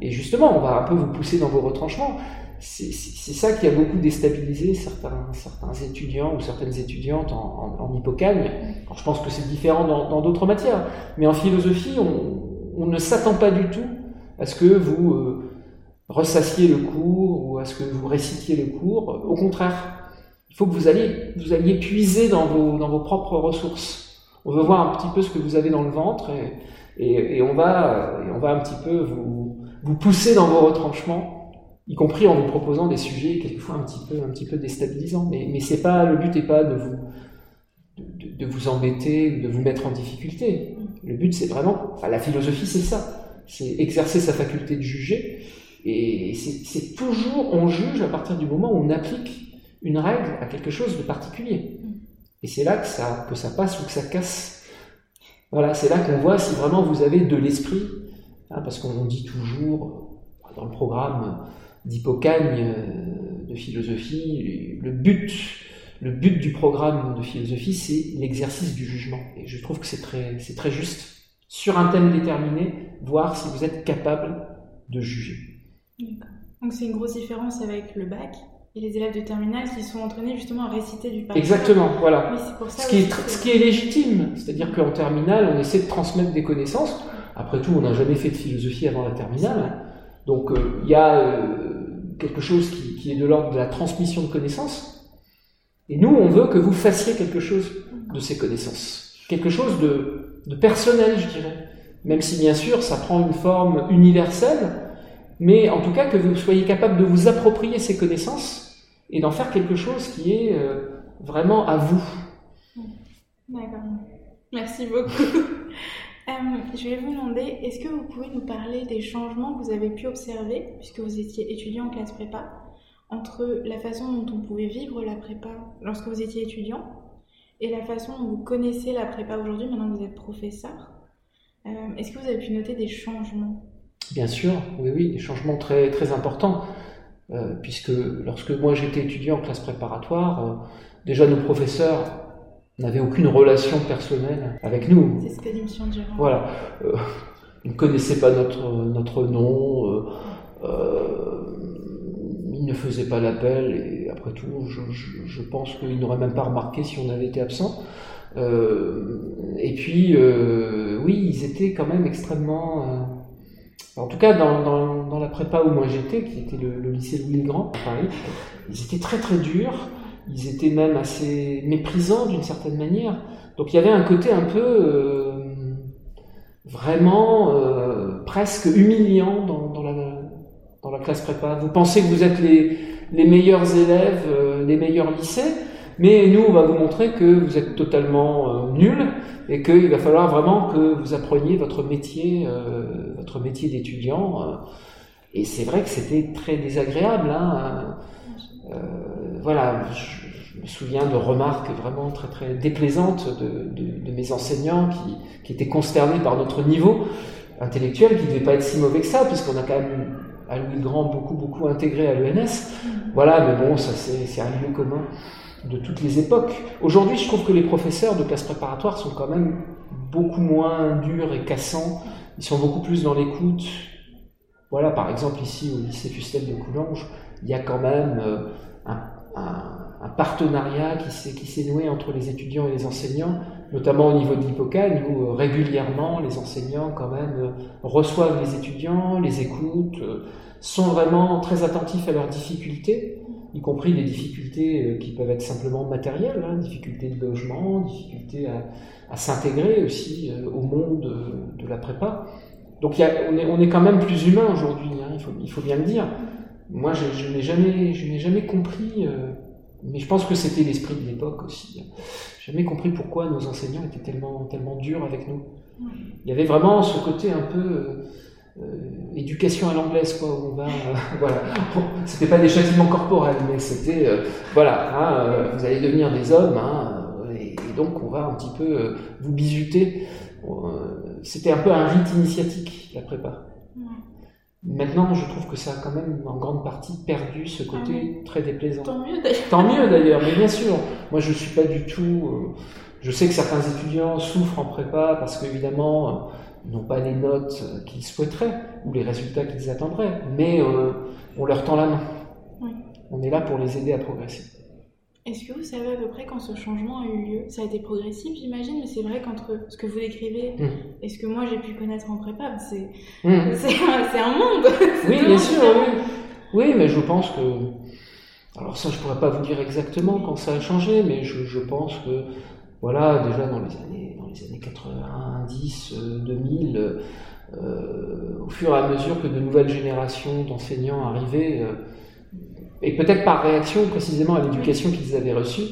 Et justement, on va un peu vous pousser dans vos retranchements c'est ça qui a beaucoup déstabilisé certains, étudiants ou certaines étudiantes en, en, hippocagne. je pense que c'est différent dans d'autres matières, mais en philosophie, on, ne s'attend pas du tout à ce que vous euh, ressassiez le cours ou à ce que vous récitiez le cours. Au contraire, il faut que vous alliez, vous alliez puiser dans vos, propres ressources. On veut voir un petit peu ce que vous avez dans le ventre et, on, va, et on va un petit peu vous, vous pousser dans vos retranchements y compris en vous proposant des sujets quelquefois un petit peu, déstabilisants. Mais, c'est pas, le but n'est pas de vous, de, de, embêter, de vous mettre en difficulté. Le but, c'est vraiment, la philosophie, c'est ça. C'est exercer sa faculté de juger. Et c'est toujours, on juge à partir du moment où on applique une règle à quelque chose de particulier. Et c'est là que ça, que ça passe ou que ça casse. Voilà, c'est là qu'on voit si vraiment vous avez de l'esprit, parce qu'on dit toujours dans le programme d'hypocagne euh, de philosophie, le but, le but du programme de philosophie, c'est l'exercice du jugement. Et je trouve que c'est très, c'est très juste. Sur un thème déterminé, voir si vous êtes capable de juger. Donc c'est une grosse différence avec le bac et les élèves de terminale qui sont entraînés justement à réciter du bac. Exactement, voilà. ce, qui est, ce qui est légitime, c'est-à-dire qu'en terminale, on essaie de transmettre des connaissances. Après tout, on n'a jamais fait de philosophie avant la terminale. Donc euh, il y a euh, quelque chose qui, est de l'ordre de la transmission de connaissances. Et nous, on veut que vous fassiez quelque chose de ces connaissances, quelque chose de, personnel, je dirais. Même si bien sûr, ça prend une forme universelle, mais en tout cas que vous soyez capable de vous approprier ces connaissances et d'en faire quelque chose qui est euh, vraiment à vous. D'accord. Merci beaucoup. Euh, je vais vous demander, est-ce que vous pouvez nous parler des changements que vous avez pu observer, puisque vous étiez étudiant en classe prépa, entre la façon dont on pouvait vivre la prépa lorsque vous étiez étudiant et la façon dont vous connaissez la prépa aujourd'hui, maintenant que vous êtes professeur? Euh, Est-ce que vous avez pu noter des changements? Bien sûr, oui, oui, des changements très, très importants. Euh, puisque lorsque moi j'étais étudiant en classe préparatoire, déjà nos professeurs n'avait aucune relation personnelle avec nous. C'est ce que dit M. Durand. Voilà. Euh, ils ne connaissaient pas notre, notre nom, euh, euh, ils ne faisaient pas l'appel, et après tout, je, je, pense qu'ils n'auraient même pas remarqué si on avait été absent. et puis, oui, ils étaient quand même extrêmement. en tout cas, dans, dans, dans, la prépa où moi j'étais, qui était le, le lycée Louis-le-Grand à Paris, ils étaient très très durs ils étaient même assez méprisants d'une certaine manière. Donc il y avait un côté un peu euh, vraiment euh, presque humiliant dans, la, classe prépa. Vous pensez que vous êtes les, meilleurs élèves, euh, les meilleurs lycées, mais nous on va vous montrer que vous êtes totalement nuls et qu'il va falloir vraiment que vous appreniez votre métier, votre métier d'étudiant. et c'est vrai que c'était très désagréable. Hein, euh, voilà, je, me souviens de remarques vraiment très très déplaisantes de, mes enseignants qui, qui, étaient consternés par notre niveau intellectuel qui ne devait pas être si mauvais que ça, puisqu'on a quand même à Louis Grand beaucoup beaucoup intégré à l'ENS. Voilà, mais bon, ça c'est un lieu commun de toutes les époques. Aujourd'hui, je trouve que les professeurs de classe préparatoire sont quand même beaucoup moins durs et cassants. Ils sont beaucoup plus dans l'écoute. Voilà, par exemple ici au lycée Fustel de Coulanges, il y a quand même euh, un, partenariat qui s'est noué entre les étudiants et les enseignants, notamment au niveau de l'hippocane, où euh, régulièrement les enseignants quand même euh, reçoivent les étudiants, les écoutent, sont vraiment très attentifs à leurs difficultés, y compris des difficultés qui peuvent être simplement matérielles, hein, difficultés de logement, difficultés à, s'intégrer aussi au monde de, la prépa. Donc on, est, quand même plus humain aujourd'hui, hein, il faut bien le dire moi, je, n'ai jamais, je n'ai jamais compris, euh, mais je pense que c'était l'esprit de l'époque aussi. Hein. Jamais compris pourquoi nos enseignants étaient tellement, tellement durs avec nous. Il y avait vraiment ce côté un peu euh, euh, éducation à l'anglaise, quoi. Où on va, voilà. c'était pas des châtiments corporels, mais c'était, voilà, hein, vous allez devenir des hommes, hein, et, et, donc on va un petit peu vous bisuter. c'était un peu un rite initiatique, la prépa. Maintenant, je trouve que ça a quand même en grande partie perdu ce côté ah très déplaisant. Tant mieux d'ailleurs. Tant mieux d'ailleurs, mais bien sûr. Moi, je suis pas du tout. Euh, je sais que certains étudiants souffrent en prépa parce qu'évidemment, euh, ils n'ont pas les notes qu'ils souhaiteraient ou les résultats qu'ils attendraient, mais euh, on leur tend la main. On est là pour les aider à progresser. Est-ce que vous savez à peu près quand ce changement a eu lieu? Ça a été progressif, j'imagine, mais c'est vrai qu'entre ce que vous décrivez mmh. et ce que moi j'ai pu connaître en prépa, c'est mmh. un monde Oui, bien sûr, oui. oui, mais je pense que. Alors, ça, je pourrais pas vous dire exactement quand ça a changé, mais je, je pense que, voilà, déjà dans les années, dans les années 90, 2000, euh, au fur et à mesure que de nouvelles générations d'enseignants arrivaient, euh, et peut-être par réaction précisément à l'éducation qu'ils avaient reçue,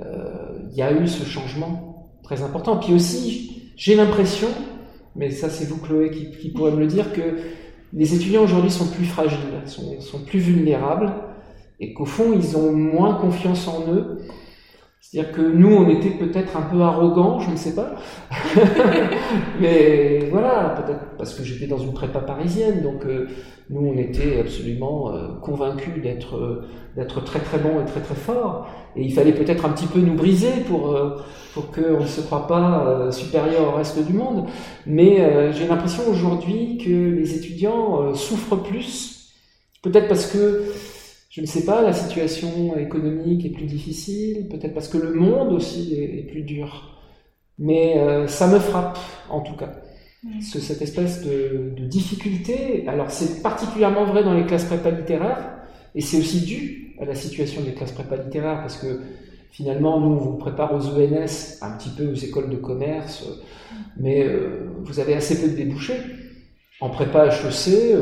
euh, il y a eu ce changement très important. Puis aussi, j'ai l'impression, mais ça c'est vous Chloé qui, qui pourrait me le dire, que les étudiants aujourd'hui sont plus fragiles, sont, sont plus vulnérables, et qu'au fond ils ont moins confiance en eux. C'est-à-dire que nous, on était peut-être un peu arrogants, je ne sais pas. Mais voilà, peut-être parce que j'étais dans une prépa parisienne, donc euh, nous, on était absolument euh, convaincus d'être euh, d'être très très bons et très très forts. Et il fallait peut-être un petit peu nous briser pour, pour qu'on ne se croit pas supérieur au reste du monde. Mais j'ai l'impression aujourd'hui que les étudiants souffrent plus, peut-être parce que je ne sais pas, la situation économique est plus difficile, peut-être parce que le monde aussi est, plus dur. Mais euh, ça me frappe, en tout cas. Cette espèce de, difficulté, alors c'est particulièrement vrai dans les classes prépa littéraires, et c'est aussi dû à la situation des classes prépa littéraires, parce que finalement, nous, on vous prépare aux ENS, un petit peu aux écoles de commerce, mais vous avez assez peu de débouchés. En prépa HEC,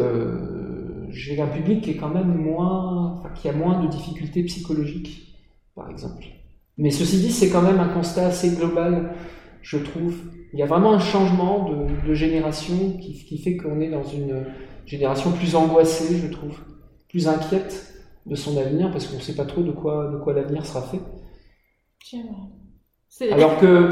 j'ai un public qui est quand même moins, qui a moins de difficultés psychologiques, par exemple. Mais ceci dit, c'est quand même un constat assez global, je trouve. Il y a vraiment un changement de, génération qui, qui fait qu'on est dans une génération plus angoissée, je trouve, plus inquiète de son avenir parce qu'on ne sait pas trop de quoi, de quoi l'avenir sera fait. Alors que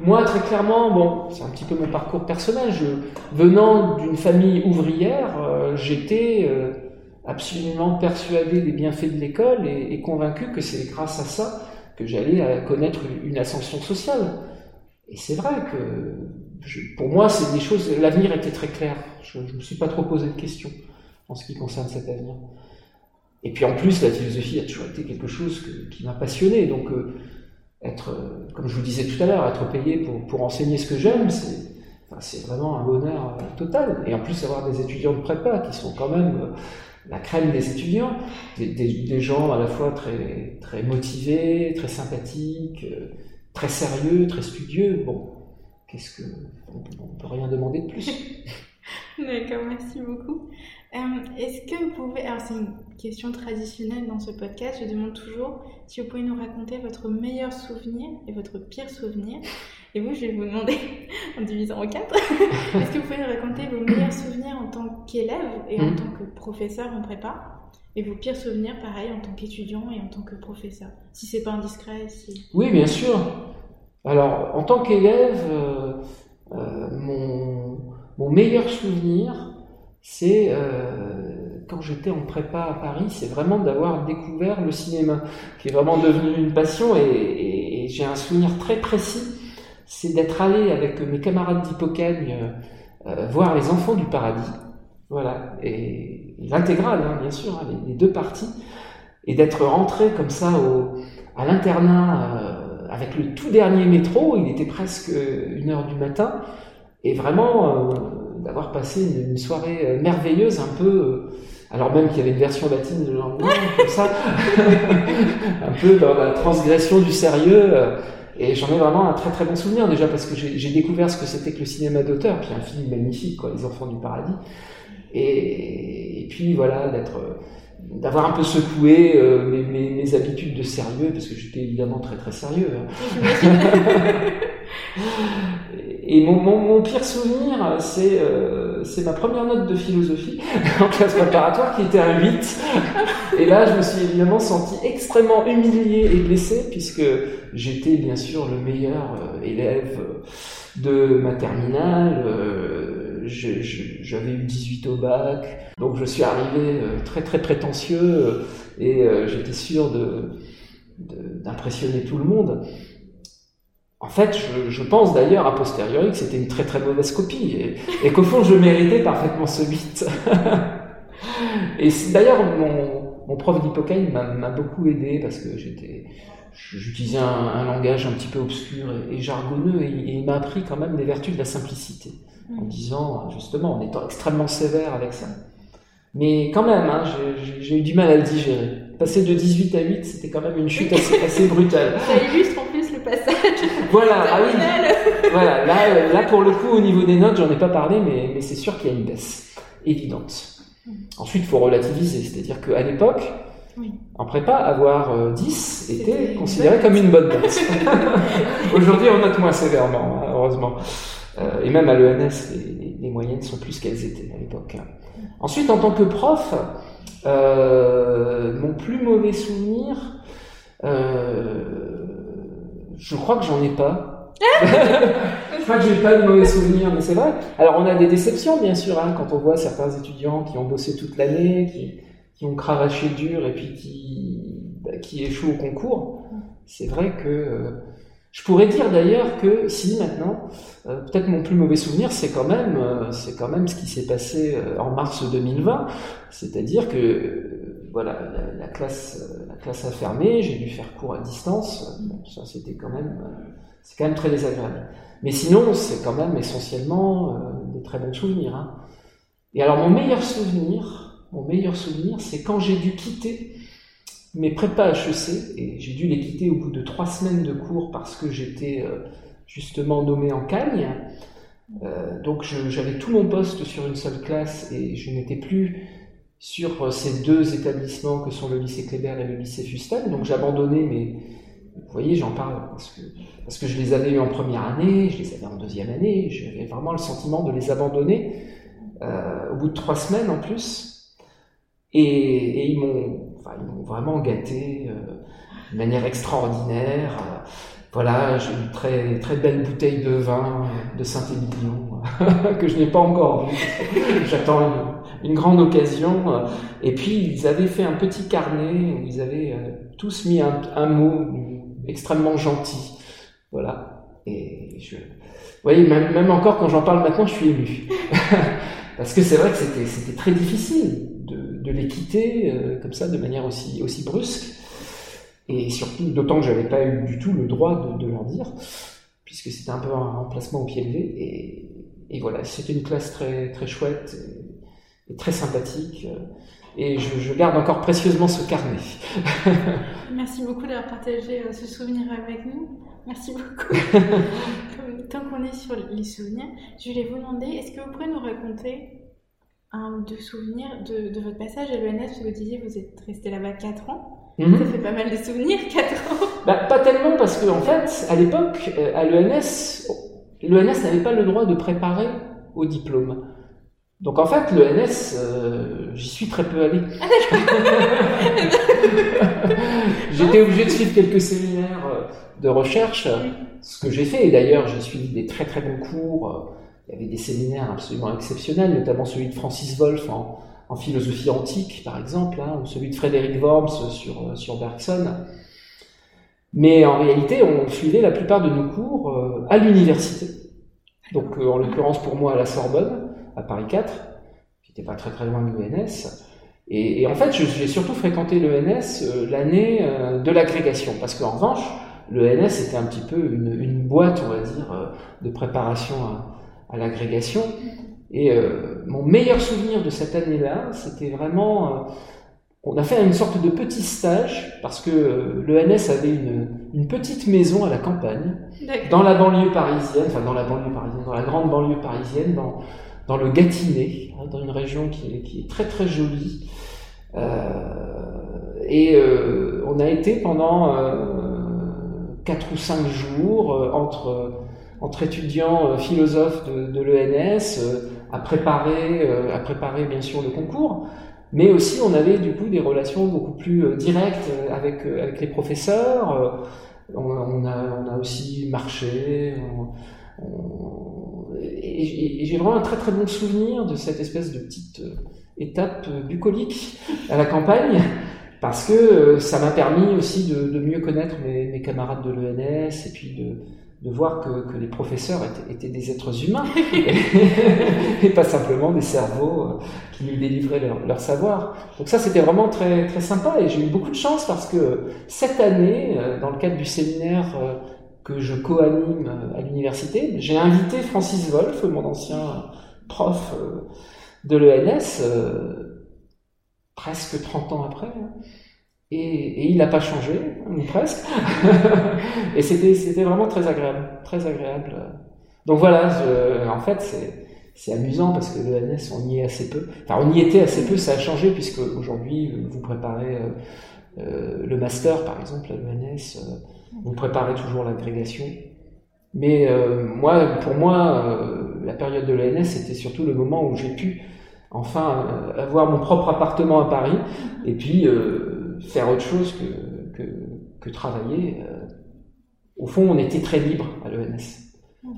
moi, très clairement, bon, c'est un petit peu mon parcours personnel. Je, venant d'une famille ouvrière, euh, j'étais euh, absolument persuadé des bienfaits de l'école et, convaincu que c'est grâce à ça que j'allais euh, connaître une ascension sociale. Et c'est vrai que pour moi, c'est des choses. L'avenir était très clair. Je ne me suis pas trop posé de questions en ce qui concerne cet avenir. Et puis en plus, la philosophie a toujours été quelque chose qui m'a passionné. Donc être, euh, comme je vous disais tout à l'heure, être payé pour, pour enseigner ce que j'aime, c'est enfin, vraiment un bonheur euh, total. Et en plus, avoir des étudiants de prépa qui sont quand même euh, la crème des étudiants, des, des, gens à la fois très, très motivés, très sympathiques, très sérieux, très studieux. Bon, qu'est-ce que. On, ne peut rien demander de plus. D'accord, merci beaucoup. Euh, est-ce que vous pouvez, alors c'est une question traditionnelle dans ce podcast, je demande toujours si vous pouvez nous raconter votre meilleur souvenir et votre pire souvenir. Et vous, je vais vous demander, en divisant en quatre, est-ce que vous pouvez nous raconter vos meilleurs souvenirs en tant qu'élève et en mmh. tant que professeur en prépa? Et vos pires souvenirs, pareil, en tant qu'étudiant et en tant que professeur Si c'est pas indiscret. Si... Oui, bien sûr. Alors, en tant qu'élève, euh, euh, mon, meilleur souvenir, c'est euh, quand j'étais en prépa à Paris, c'est vraiment d'avoir découvert le cinéma, qui est vraiment devenu une passion, et, j'ai un souvenir très précis, c'est d'être allé avec mes camarades d'Hippocagne voir Les Enfants du Paradis, voilà, et, l'intégrale, hein, bien sûr, hein, les, deux parties, et d'être rentré comme ça au, à l'internat euh, avec le tout dernier métro, il était presque une heure du matin, et vraiment d'avoir passé une, soirée euh, merveilleuse, un peu, euh, alors même qu'il y avait une version latine de lendemain, comme ça, un peu dans la transgression du sérieux. Euh, et j'en ai vraiment un très très bon souvenir déjà parce que j'ai découvert ce que c'était que le cinéma d'auteur, puis un film magnifique, quoi, Les Enfants du Paradis. Et, puis voilà, d'être, d'avoir un peu secoué mes, habitudes de sérieux, parce que j'étais évidemment très très sérieux. Hein. Et mon, mon, pire souvenir, c'est euh, ma première note de philosophie en classe préparatoire qui était un 8. Et là, je me suis évidemment senti extrêmement humilié et blessé puisque j'étais bien sûr le meilleur euh, élève de ma terminale. Euh, J'avais eu 18 au bac, donc je suis arrivé euh, très très prétentieux et j'étais sûr d'impressionner tout le monde. En fait, je, pense d'ailleurs a posteriori que c'était une très très mauvaise copie et, qu'au fond je méritais parfaitement ce 8. et d'ailleurs mon, prof d'hypocaine m'a beaucoup aidé parce que j'utilisais un, langage un petit peu obscur et, jargonneux et, il m'a appris quand même des vertus de la simplicité en mm. disant justement en étant extrêmement sévère avec ça. Mais quand même, hein, j'ai eu du mal à le digérer. Passer de 18 à 8, c'était quand même une chute assez, assez brutale. Ça illustre en plus le passage. Voilà, ah voilà là, là, pour le coup, au niveau des notes, j'en ai pas parlé, mais, mais c'est sûr qu'il y a une baisse évidente. Mm. Ensuite, il faut relativiser, c'est-à-dire qu'à l'époque, en prépa, avoir 10 euh, était considéré comme une bonne note. Aujourd'hui, on note moins sévèrement, hein, heureusement. Euh, et même à l'ENS, les, moyennes sont plus qu'elles étaient à l'époque. Hein. Ensuite, en tant que prof, euh, mon plus mauvais souvenir, euh, je crois que j'en ai pas. je crois que j'ai pas de mauvais souvenirs, mais c'est vrai. Alors on a des déceptions bien sûr hein, quand on voit certains étudiants qui ont bossé toute l'année, qui, ont cravaché dur et puis qui, bah, qui échouent au concours. C'est vrai que je pourrais dire d'ailleurs que si maintenant, euh, peut-être mon plus mauvais souvenir, c'est quand même, euh, c'est quand même ce qui s'est passé euh, en mars 2020, c'est-à-dire que voilà, la, classe, la classe a fermé, j'ai dû faire cours à distance. ça c'était quand même, c'est quand même très désagréable. Mais sinon, c'est quand même essentiellement des très bons souvenirs. Hein. Et alors mon meilleur souvenir, mon meilleur souvenir, c'est quand j'ai dû quitter mes prépas HEC, et j'ai dû les quitter au bout de trois semaines de cours parce que j'étais justement nommé en Cagne. donc j'avais tout mon poste sur une seule classe et je n'étais plus sur ces deux établissements que sont le lycée Kléber et le lycée Fustel. Donc j'ai abandonné mes, vous voyez, j'en parle parce que, parce que je les avais eu en première année, je les avais en deuxième année, j'avais vraiment le sentiment de les abandonner euh, au bout de trois semaines en plus. Et, ils m'ont enfin, vraiment gâté euh, de manière extraordinaire. voilà, j'ai une très, très belle bouteille de vin de Saint-Émilion que je n'ai pas encore vue. J'attends une, grande occasion. Et puis, ils avaient fait un petit carnet où ils avaient euh, tous mis un, mot extrêmement gentil. Voilà. Et je, vous voyez, même, même encore quand j'en parle maintenant, je suis ému. Parce que c'est vrai que c'était très difficile de, les quitter euh, comme ça, de manière aussi, aussi brusque. Et surtout, d'autant que j'avais pas eu du tout le droit de, de leur dire, puisque c'était un peu un emplacement au pied levé. Et, et voilà, c'était une classe très, très chouette et, et très sympathique. Et je, je, garde encore précieusement ce carnet. Merci beaucoup d'avoir partagé euh, ce souvenir avec nous. Merci beaucoup. Tant qu'on est sur les souvenirs, je voulais vous demander, est-ce que vous pourriez nous raconter un ou deux souvenirs de, de votre passage à l'ENS Vous disiez vous êtes resté là-bas 4 ans. Mhm. Ça fait pas mal de souvenirs, 4 ans. Bah, pas tellement, parce qu'en en fait, à l'époque, euh, à l'ENS, l'ENS n'avait pas le droit de préparer au diplôme. Donc en fait, l'ENS, euh, j'y suis très peu allé. J'étais obligé de suivre quelques séminaires euh, de recherche, ce que j'ai fait. Et d'ailleurs, j'ai suivi des très très bons cours. Il y avait des séminaires absolument exceptionnels, notamment celui de Francis Wolff en, philosophie antique, par exemple, hein, ou celui de Frédéric Worms sur, euh, sur Bergson. Mais en réalité, on suivait la plupart de nos cours euh, à l'université. Donc, en l'occurrence pour moi à la Sorbonne à Paris 4, qui n'était pas très très loin de l'ENS. Et, en fait, j'ai surtout fréquenté l'ENS euh, l'année euh, de l'agrégation, parce qu'en revanche, l'ENS était un petit peu une, boîte, on va dire, euh, de préparation à, à l'agrégation. Et euh, mon meilleur souvenir de cette année-là, c'était vraiment... on a fait une sorte de petit stage, parce que l'ENS avait une, une, petite maison à la campagne, dans la banlieue parisienne, enfin dans la banlieue parisienne, dans la grande banlieue parisienne, dans, dans le Gâtinais, hein, dans une région qui est, qui est très très jolie. Euh, et euh, on a été pendant euh, 4 ou 5 jours euh, entre, entre étudiants euh, philosophes de, l'ENS à préparer, à préparer bien sûr le concours, mais aussi on avait du coup des relations beaucoup plus directes avec, avec les professeurs. On, a, on a aussi marché. Et, j'ai vraiment un très très bon souvenir de cette espèce de petite euh, étape euh, bucolique à la campagne, parce que euh, ça m'a permis aussi de, mieux connaître mes, camarades de l'ENS et puis de, de voir que, que, les professeurs étaient, des êtres humains et, pas simplement des cerveaux qui nous délivraient leur, leur savoir. Donc ça c'était vraiment très très sympa et j'ai eu beaucoup de chance parce que cette année, dans le cadre du séminaire que je co-anime à l'université. J'ai invité Francis Wolff, mon ancien prof euh, de l'ENS, euh, presque 30 ans après. Et, il n'a pas changé, ou presque. et c'était, vraiment très agréable, très agréable. Donc voilà, en fait, c'est, amusant parce que l'ENS, on y est assez peu. Enfin, on y était assez peu, ça a changé puisque aujourd'hui, vous préparez euh, euh le master, par exemple, à l'ENS. Euh, vous préparez toujours l'agrégation. Mais euh, moi, pour moi, la période de l'ANS, c'était surtout le moment où j'ai pu enfin avoir mon propre appartement à Paris et puis faire autre chose que, que, que travailler. Au fond, on était très libre à l'ENS.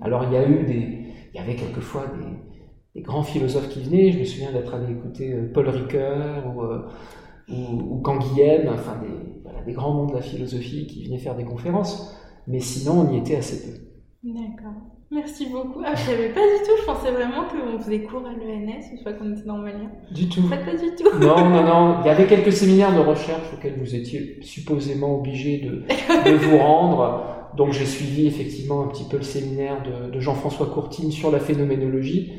Alors il y a eu des, il y avait quelquefois des, des grands philosophes qui venaient. Je me souviens d'être allé écouter Paul Ricoeur ou, ou, ou Canguilhem, enfin des, des grands noms de la philosophie qui venaient faire des conférences, mais sinon on y était assez peu. D'accord. Merci beaucoup. Ah, je savais pas du tout. Je pensais vraiment qu'on faisait cours à l'ENS une fois qu'on était dans Malien. Du tout. En fait, pas du tout. Non, non, non. Il y avait quelques séminaires de recherche auxquels vous étiez supposément obligé de, de vous rendre. Donc j'ai suivi effectivement un petit peu le séminaire de, de Jean-François Courtine sur la phénoménologie,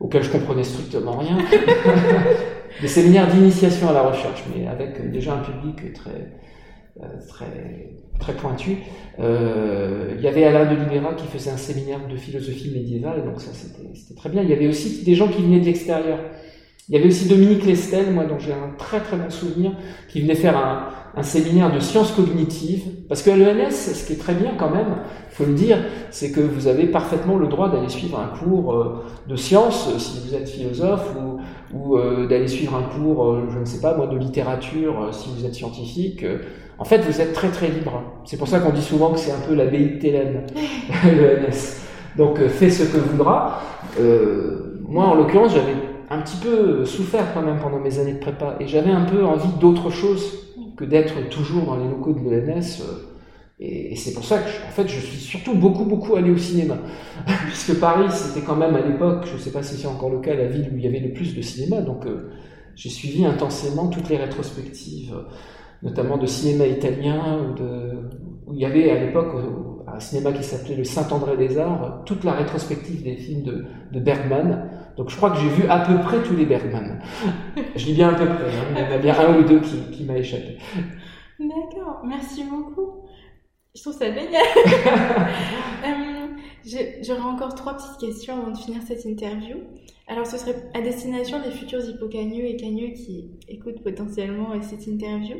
auquel je comprenais strictement rien. des séminaires d'initiation à la recherche, mais avec déjà un public très, très, très pointu. Euh, il y avait Alain de Libera qui faisait un séminaire de philosophie médiévale, donc ça c'était très bien. Il y avait aussi des gens qui venaient de l'extérieur. Il y avait aussi Dominique Lestel, moi dont j'ai un très très bon souvenir, qui venait faire un, un séminaire de sciences cognitives, parce que l'ENS, ce qui est très bien quand même, faut le dire, c'est que vous avez parfaitement le droit d'aller suivre un cours euh, de sciences euh, si vous êtes philosophe, ou, ou euh, d'aller suivre un cours, je ne sais pas moi, de littérature si vous êtes scientifique. En fait, vous êtes très très libre. C'est pour ça qu'on dit souvent que c'est un peu la BI de l'ENS. Donc, fais ce que voudra. moi, en l'occurrence, j'avais un petit peu souffert quand même pendant mes années de prépa, et j'avais un peu envie d'autre chose que d'être toujours dans les locaux de l'ENS. Euh, et, c'est pour ça que, en fait, je suis surtout beaucoup, beaucoup allé au cinéma. Puisque Paris, c'était quand même à l'époque, je ne sais pas si c'est encore le cas, la ville où il y avait le plus de cinéma. Donc, euh, j'ai suivi intensément toutes les rétrospectives, notamment de cinéma italien, où, de, où il y avait à l'époque un cinéma qui s'appelait le Saint-André des Arts, toute la rétrospective des films de, de Bergman. Donc je crois que j'ai vu à peu près tous les Bergman. je dis bien à peu près, hein. il y en a bien un ou deux qui, qui m'a échappé. D'accord, merci beaucoup. Je trouve ça génial. euh, J'aurais encore trois petites questions avant de finir cette interview. Alors ce serait à destination des futurs hippocagneux et cagneux qui écoutent potentiellement cette interview.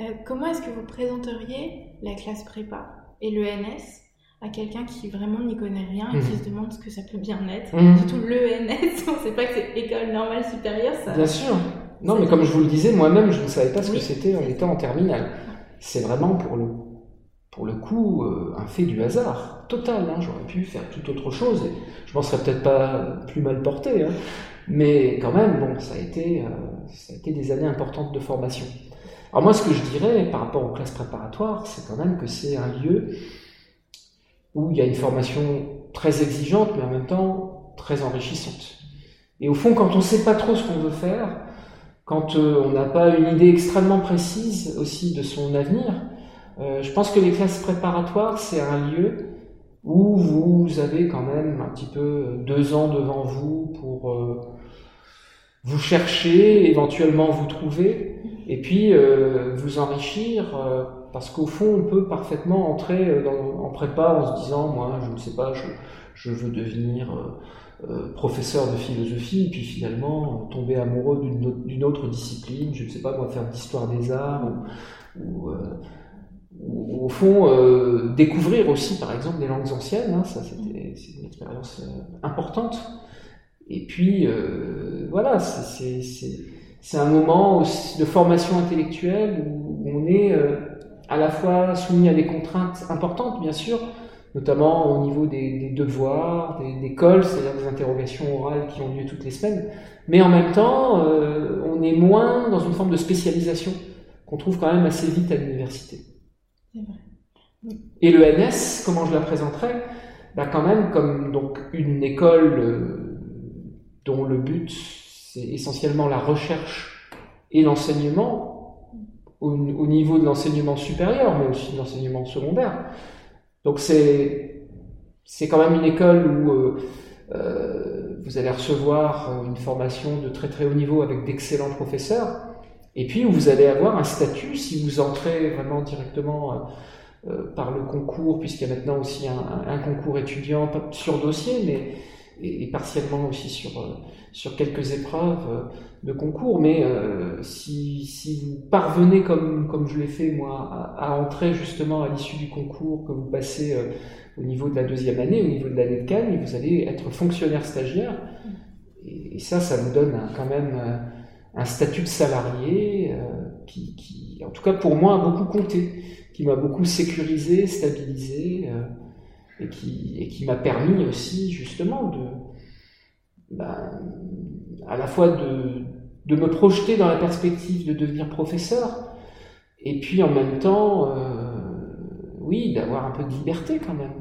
Euh, comment est-ce que vous présenteriez la classe prépa et l'ENS à quelqu'un qui vraiment n'y connaît rien et qui mhm. se demande ce que ça peut bien être? Mhm. Surtout l'ENS, on ne sait pas que c'est école normale supérieure. Ça... Bien sûr. Non, mais comme je vous le disais, moi-même, je ne savais pas ce que c'était en étant en terminale. C'est vraiment pour le, pour le coup euh, un fait du hasard total. Hein. J'aurais pu faire tout autre chose et je m'en serais peut-être pas plus mal porté. Hein. Mais quand même, bon, ça a, été, euh, ça a été des années importantes de formation. Alors moi, ce que je dirais par rapport aux classes préparatoires, c'est quand même que c'est un lieu où il y a une formation très exigeante, mais en même temps très enrichissante. Et au fond, quand on ne sait pas trop ce qu'on veut faire, quand euh, on n'a pas une idée extrêmement précise aussi de son avenir, euh, je pense que les classes préparatoires, c'est un lieu où vous avez quand même un petit peu deux ans devant vous pour euh, vous chercher, éventuellement vous trouver, et puis vous enrichir parce qu'au fond, on peut parfaitement entrer euh, en prépa en se disant, moi, je ne sais pas, je, veux devenir euh, euh, professeur de philosophie, et puis finalement tomber amoureux d'une autre, discipline, je ne sais pas, moi, faire d'histoire des arts, ou, au fond, découvrir aussi, par exemple, des langues anciennes, hein, ça c'est une expérience importante. Et puis, voilà, c'est un moment de formation intellectuelle où on est à la fois soumis à des contraintes importantes, bien sûr, notamment au niveau des, devoirs, des, cols, c'est-à-dire des interrogations orales qui ont lieu toutes les semaines, mais en même temps, euh, on est moins dans une forme de spécialisation qu'on trouve quand même assez vite à l'université. Et l'ENS, comment je la présenterais? Bah Quand même comme donc une école euh, dont le but c'est essentiellement la recherche et l'enseignement, au, niveau de l'enseignement supérieur, mais aussi de l'enseignement secondaire. Donc c'est c'est quand même une école où euh, euh, vous allez recevoir une formation de très très haut niveau avec d'excellents professeurs, et puis vous allez avoir un statut si vous entrez vraiment directement euh, par le concours, puisqu'il y a maintenant aussi un, un, concours étudiant sur dossier, mais et, partiellement aussi sur, euh, sur quelques épreuves euh, de concours. Mais euh, si, si, vous parvenez, comme, comme je l'ai fait moi, à, entrer justement à l'issue du concours que vous passez au niveau de la deuxième année, au niveau de l'année de Cannes, vous allez être fonctionnaire stagiaire. Et, ça, ça vous donne quand même un statut de salarié qui, qui, en tout cas pour moi, a beaucoup compté, qui m'a beaucoup sécurisé, stabilisé et qui, et qui m'a permis aussi justement de, ben, à la fois de, de, me projeter dans la perspective de devenir professeur, et puis en même temps, euh, oui, d'avoir un peu de liberté quand même,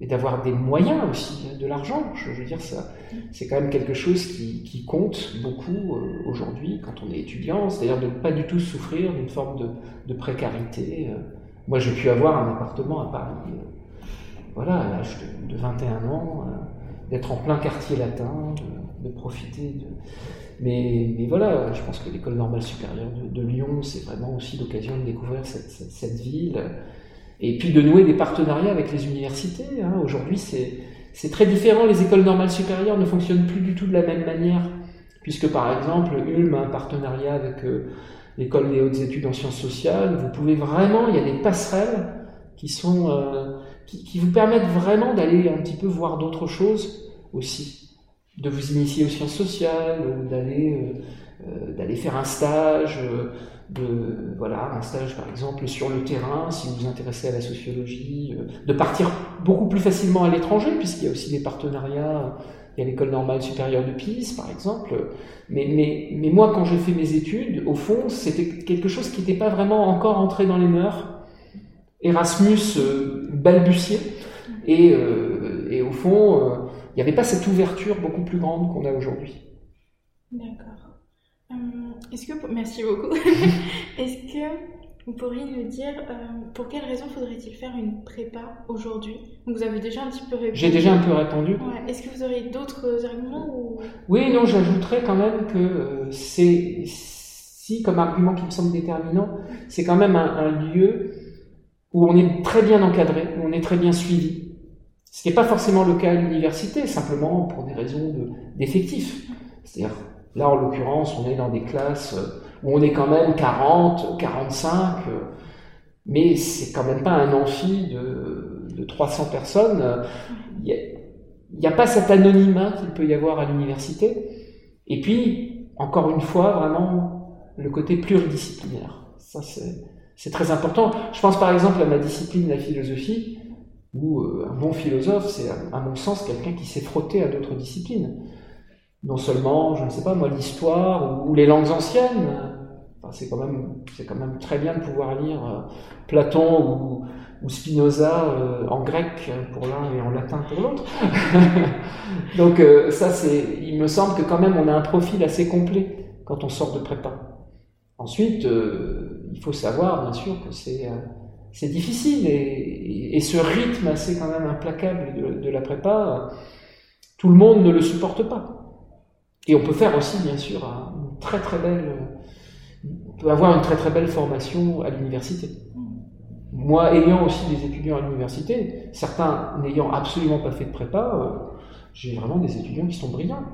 et d'avoir des moyens aussi, de l'argent. Je veux dire, ça, c'est quand même quelque chose qui, compte beaucoup euh, aujourd'hui quand on est étudiant, c'est-à-dire de ne pas du tout souffrir d'une forme de, précarité. Euh. Moi, j'ai pu avoir un appartement à Paris voilà, à l'âge de, 21 ans, euh, d'être en plein quartier latin, de, profiter Mais, mais voilà, je pense que l'école normale supérieure de, Lyon, c'est vraiment aussi l'occasion de découvrir cette, ville. Et puis de nouer des partenariats avec les universités. Hein. Aujourd'hui, c'est très différent. Les écoles normales supérieures ne fonctionnent plus du tout de la même manière. Puisque par exemple, Ulm a un partenariat avec euh, l'école des hautes études en sciences sociales. Vous pouvez vraiment, il y a des passerelles qui sont euh, qui, vous permettent vraiment d'aller un petit peu voir d'autres choses aussi, de vous initier aux sciences sociales, d'aller euh d'aller faire un stage, euh, voilà un stage par exemple sur le terrain si vous vous intéressez à la sociologie, de partir beaucoup plus facilement à l'étranger puisqu'il y a aussi des partenariats. Il y a l'école normale supérieure de Pise, par exemple. Mais, moi, quand j'ai fait mes études, au fond, c'était quelque chose qui n'était pas vraiment encore entré dans les mœurs. Erasmus euh, balbutiait, et, euh, au fond, euh, il n'y avait pas cette ouverture beaucoup plus grande qu'on a aujourd'hui. D'accord. Est-ce que, merci beaucoup. Est-ce que vous pourriez nous dire pour quelles raisons faudrait-il faire une prépa aujourd'hui? Vous avez déjà un petit peu répondu. J'ai déjà un peu répondu. Est-ce que vous auriez d'autres arguments ou... Oui, non, j'ajouterais quand même que c'est, si comme argument qui me semble déterminant, c'est quand même un, un lieu où on est très bien encadré, où on est très bien suivi. Ce n'est pas forcément le cas à l'université, simplement pour des raisons d'effectifs. C'est-à-dire, là en l'occurrence, on est dans des classes où on est quand même 40, 45, mais c'est quand même pas un amphi de, de 300 personnes. Il n'y a, a, pas cet anonymat qu'il peut y avoir à l'université. Et puis, encore une fois, vraiment, le côté pluridisciplinaire. Ça, c'est c'est très important. Je pense par exemple à ma discipline, la philosophie, où euh, un bon philosophe, c'est à mon sens quelqu'un qui s'est frotté à d'autres disciplines. Non seulement, je ne sais pas moi, l'histoire ou, les langues anciennes. c'est quand même, c'est quand même très bien de pouvoir lire euh, Platon ou, Spinoza euh, en grec pour l'un et en latin pour l'autre. Donc ça, c'est, il me semble que quand même on a un profil assez complet quand on sort de prépa. Ensuite, euh, il faut savoir, bien sûr, que c'est euh, difficile et, ce rythme assez quand même implacable de, la prépa, tout le monde ne le supporte pas. Et on peut faire aussi, bien sûr, une très très belle, avoir une très très belle formation à l'université. Moi, ayant aussi des étudiants à l'université, certains n'ayant absolument pas fait de prépa, euh, j'ai vraiment des étudiants qui sont brillants.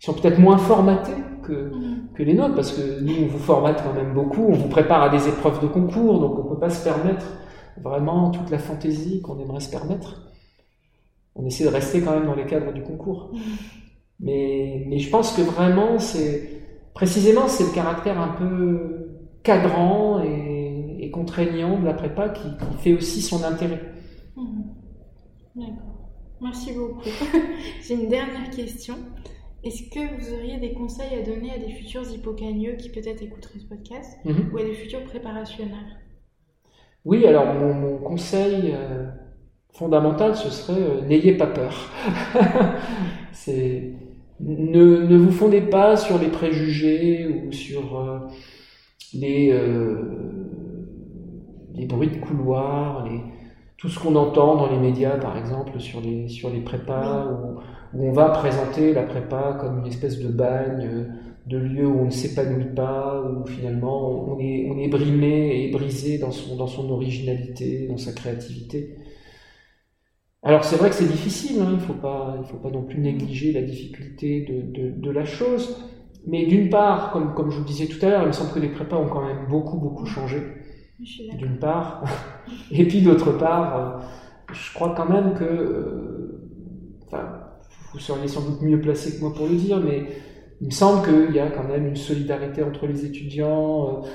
Ils sont peut-être moins formatés que, que les nôtres, parce que nous, on vous formate quand même beaucoup, on vous prépare à des épreuves de concours, donc on ne peut pas se permettre vraiment toute la fantaisie qu'on aimerait se permettre. On essaie de rester quand même dans les cadres du concours. Mais, mais je pense que vraiment, c'est précisément c'est le caractère un peu cadrant et, et contraignant de la prépa qui, fait aussi son intérêt. Mm. D'accord. Merci beaucoup. J'ai une dernière question. Est-ce que vous auriez des conseils à donner à des futurs hippocagneux qui peut-être écouteraient ce podcast mhm. ou à des futurs préparationnaires? Oui, alors mon, conseil euh, fondamental, ce serait euh, n'ayez pas peur. C'est ne, vous fondez pas sur les préjugés ou sur euh, les, les bruits de couloir, les, tout ce qu'on entend dans les médias, par exemple, sur les, sur les prépas, où, on va présenter la prépa comme une espèce de bagne, euh, de lieu où on ne s'épanouit pas, où finalement on est, on est brimé et brisé dans son, dans son originalité, dans sa créativité. Alors c'est vrai que c'est difficile, hein, il ne faut, faut pas non plus négliger la difficulté de, de, de la chose, mais d'une part, comme, comme je vous disais tout à l'heure, il me semble que les prépas ont quand même beaucoup, beaucoup changé d'une part. Et puis d'autre part, euh, je crois quand même que, euh, enfin, vous seriez sans doute mieux placé que moi pour le dire, mais il me semble qu'il y a quand même une solidarité entre les étudiants. Euh,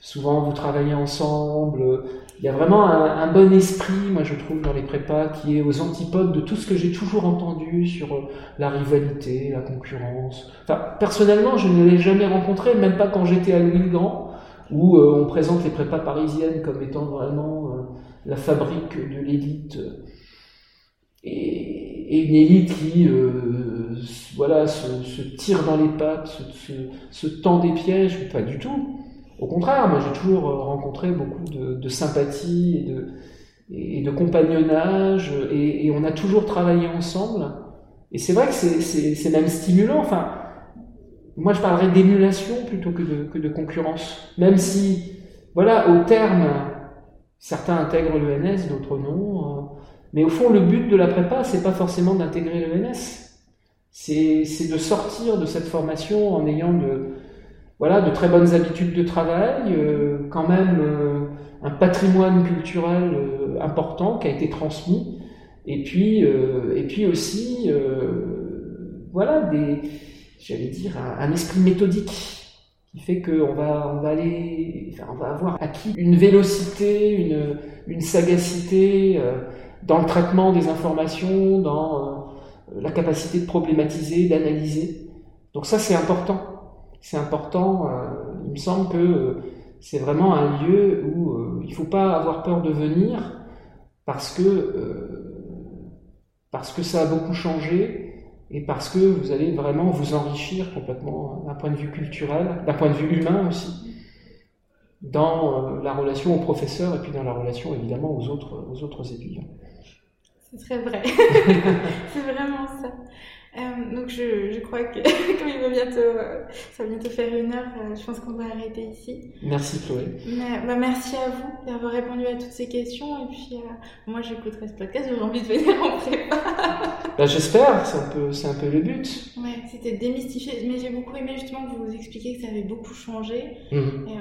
souvent, vous travaillez ensemble. Il y a vraiment un, bon esprit, moi je trouve, dans les prépas, qui est aux antipodes de tout ce que j'ai toujours entendu sur la rivalité, la concurrence. Enfin, personnellement, je ne l'ai jamais rencontré, même pas quand j'étais à Louis le Grand où euh, on présente les prépas parisiennes comme étant vraiment euh, la fabrique de l'élite et, une élite qui euh, voilà se, tire dans les pattes, se, tend des pièges, pas du tout. Au contraire, moi j'ai toujours rencontré beaucoup de, sympathie et de, compagnonnage, et, et, on a toujours travaillé ensemble. Et c'est vrai que c'est même stimulant. Enfin, moi je parlerais d'émulation plutôt que de, que de concurrence. Même si, voilà, au terme, certains intègrent l'ENS, d'autres non. Euh, mais au fond, le but de la prépa, c'est pas forcément d'intégrer l'ENS. C'est de sortir de cette formation en ayant de, voilà, de très bonnes habitudes de travail, euh, quand même euh, un patrimoine culturel important qui a été transmis, et puis, et puis aussi, voilà, des, j'allais dire, un, esprit méthodique qui fait qu'on va, on va aller, enfin, on va avoir acquis une vélocité, une, une sagacité euh, dans le traitement des informations, dans euh, la capacité de problématiser, d'analyser. Donc ça, c'est important. C'est important. Euh, il me semble que c'est vraiment un lieu où il ne faut pas avoir peur de venir parce que parce que ça a beaucoup changé et parce que vous allez vraiment vous enrichir complètement d'un point de vue culturel, d'un point de vue humain aussi, dans euh, la relation aux professeurs et puis dans la relation évidemment aux autres, aux autres étudiants. C'est très vrai, c'est vraiment ça. Euh, donc je, je, crois que comme il va bientôt, euh, ça va bientôt faire une heure, euh, je pense qu'on va arrêter ici. Merci Chloé. Mais, bah, merci à vous d'avoir répondu à toutes ces questions et puis moi j'écouterai ce podcast, j'aurai envie de venir en prépa. bah, J'espère, c'est un, peu, un peu le but. Ouais, c'était démystifier, mais j'ai beaucoup aimé justement que vous vous expliquiez que ça avait beaucoup changé. Mhm. Et,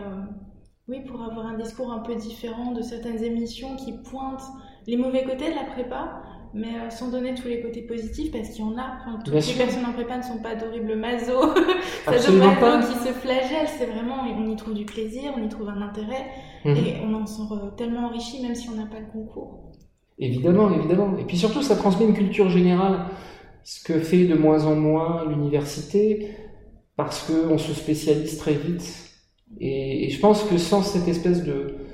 oui, pour avoir un discours un peu différent de certaines émissions qui pointent les mauvais côtés de la prépa, mais euh, sans donner tous les côtés positifs parce qu'il y en a. toutes les personnes en prépa ne sont pas d'horribles masos, masos qui se flagellent. C'est vraiment, on y trouve du plaisir, on y trouve un intérêt mhm. et on en sort tellement enrichi même si on n'a pas le concours. Évidemment, évidemment. Et puis surtout, ça transmet une culture générale, ce que fait de moins en moins l'université parce qu'on se spécialise très vite. et je pense que sans cette espèce de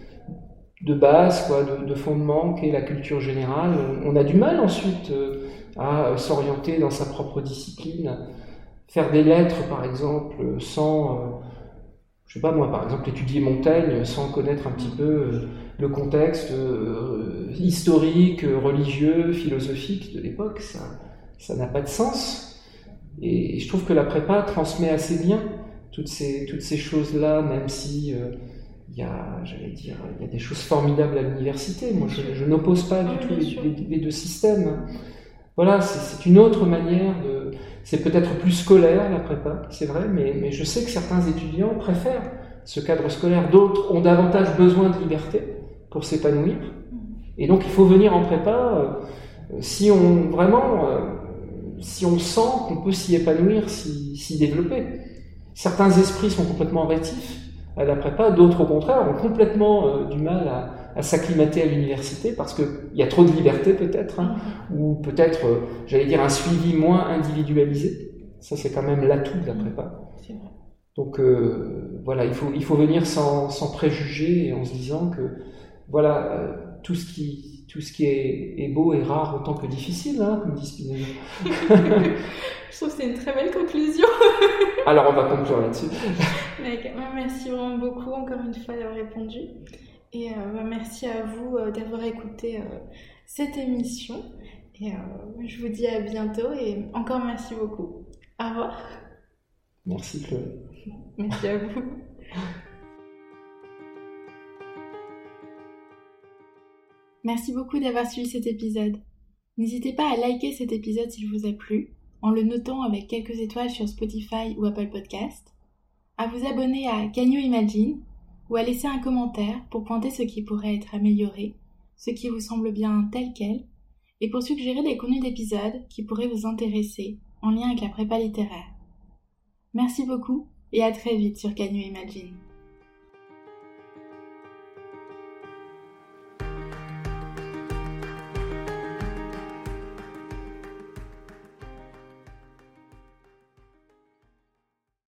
de base, quoi, de, de fondement qu'est la culture générale. On a du mal ensuite euh, à s'orienter dans sa propre discipline. Faire des lettres, par exemple, sans, euh, je sais pas moi, par exemple, étudier Montaigne sans connaître un petit peu euh, le contexte historique, religieux, philosophique de l'époque, ça, ça n'a pas de sens. Et je trouve que la prépa transmet assez bien toutes ces, toutes ces choses-là, même si il y a, j'allais dire, il y a des choses formidables à l'université. Moi, je, n'oppose pas du tout les, deux systèmes. Voilà, c'est une autre manière de. C'est peut-être plus scolaire la prépa, c'est vrai, mais, mais, je sais que certains étudiants préfèrent ce cadre scolaire. D'autres ont davantage besoin de liberté pour s'épanouir. Et donc, il faut venir en prépa euh, si on vraiment, euh, si on sent qu'on peut s'y épanouir, s'y développer. Certains esprits sont complètement rétifs à la prépa, d'autres au contraire ont complètement euh, du mal à, s'acclimater à l'université parce qu'il y a trop de liberté peut-être, hein, mm-hmm. ou peut-être, euh, j'allais dire, un suivi moins individualisé. Ça, c'est quand même l'atout de la prépa. Donc euh, voilà, il faut, il faut venir sans, sans préjugés et en se disant que voilà, tout ce qui tout ce qui est, beau est rare autant que difficile, hein, comme dit Spinoza. Je trouve que c'est une très belle conclusion. Alors on va conclure là-dessus. merci vraiment beaucoup encore une fois d'avoir répondu. Et euh, bah, merci à vous euh, d'avoir écouté euh, cette émission. Et je vous dis à bientôt et encore merci beaucoup. Au revoir. Merci Chloé. Merci à vous. Merci beaucoup d'avoir suivi cet épisode. N'hésitez pas à liker cet épisode s'il vous a plu, en le notant avec quelques étoiles sur Spotify ou Apple Podcast, à vous abonner à Canyon Imagine ou à laisser un commentaire pour pointer ce qui pourrait être amélioré, ce qui vous semble bien tel quel, et pour suggérer des contenus d'épisodes qui pourraient vous intéresser en lien avec la prépa littéraire. Merci beaucoup et à très vite sur Canyon Imagine.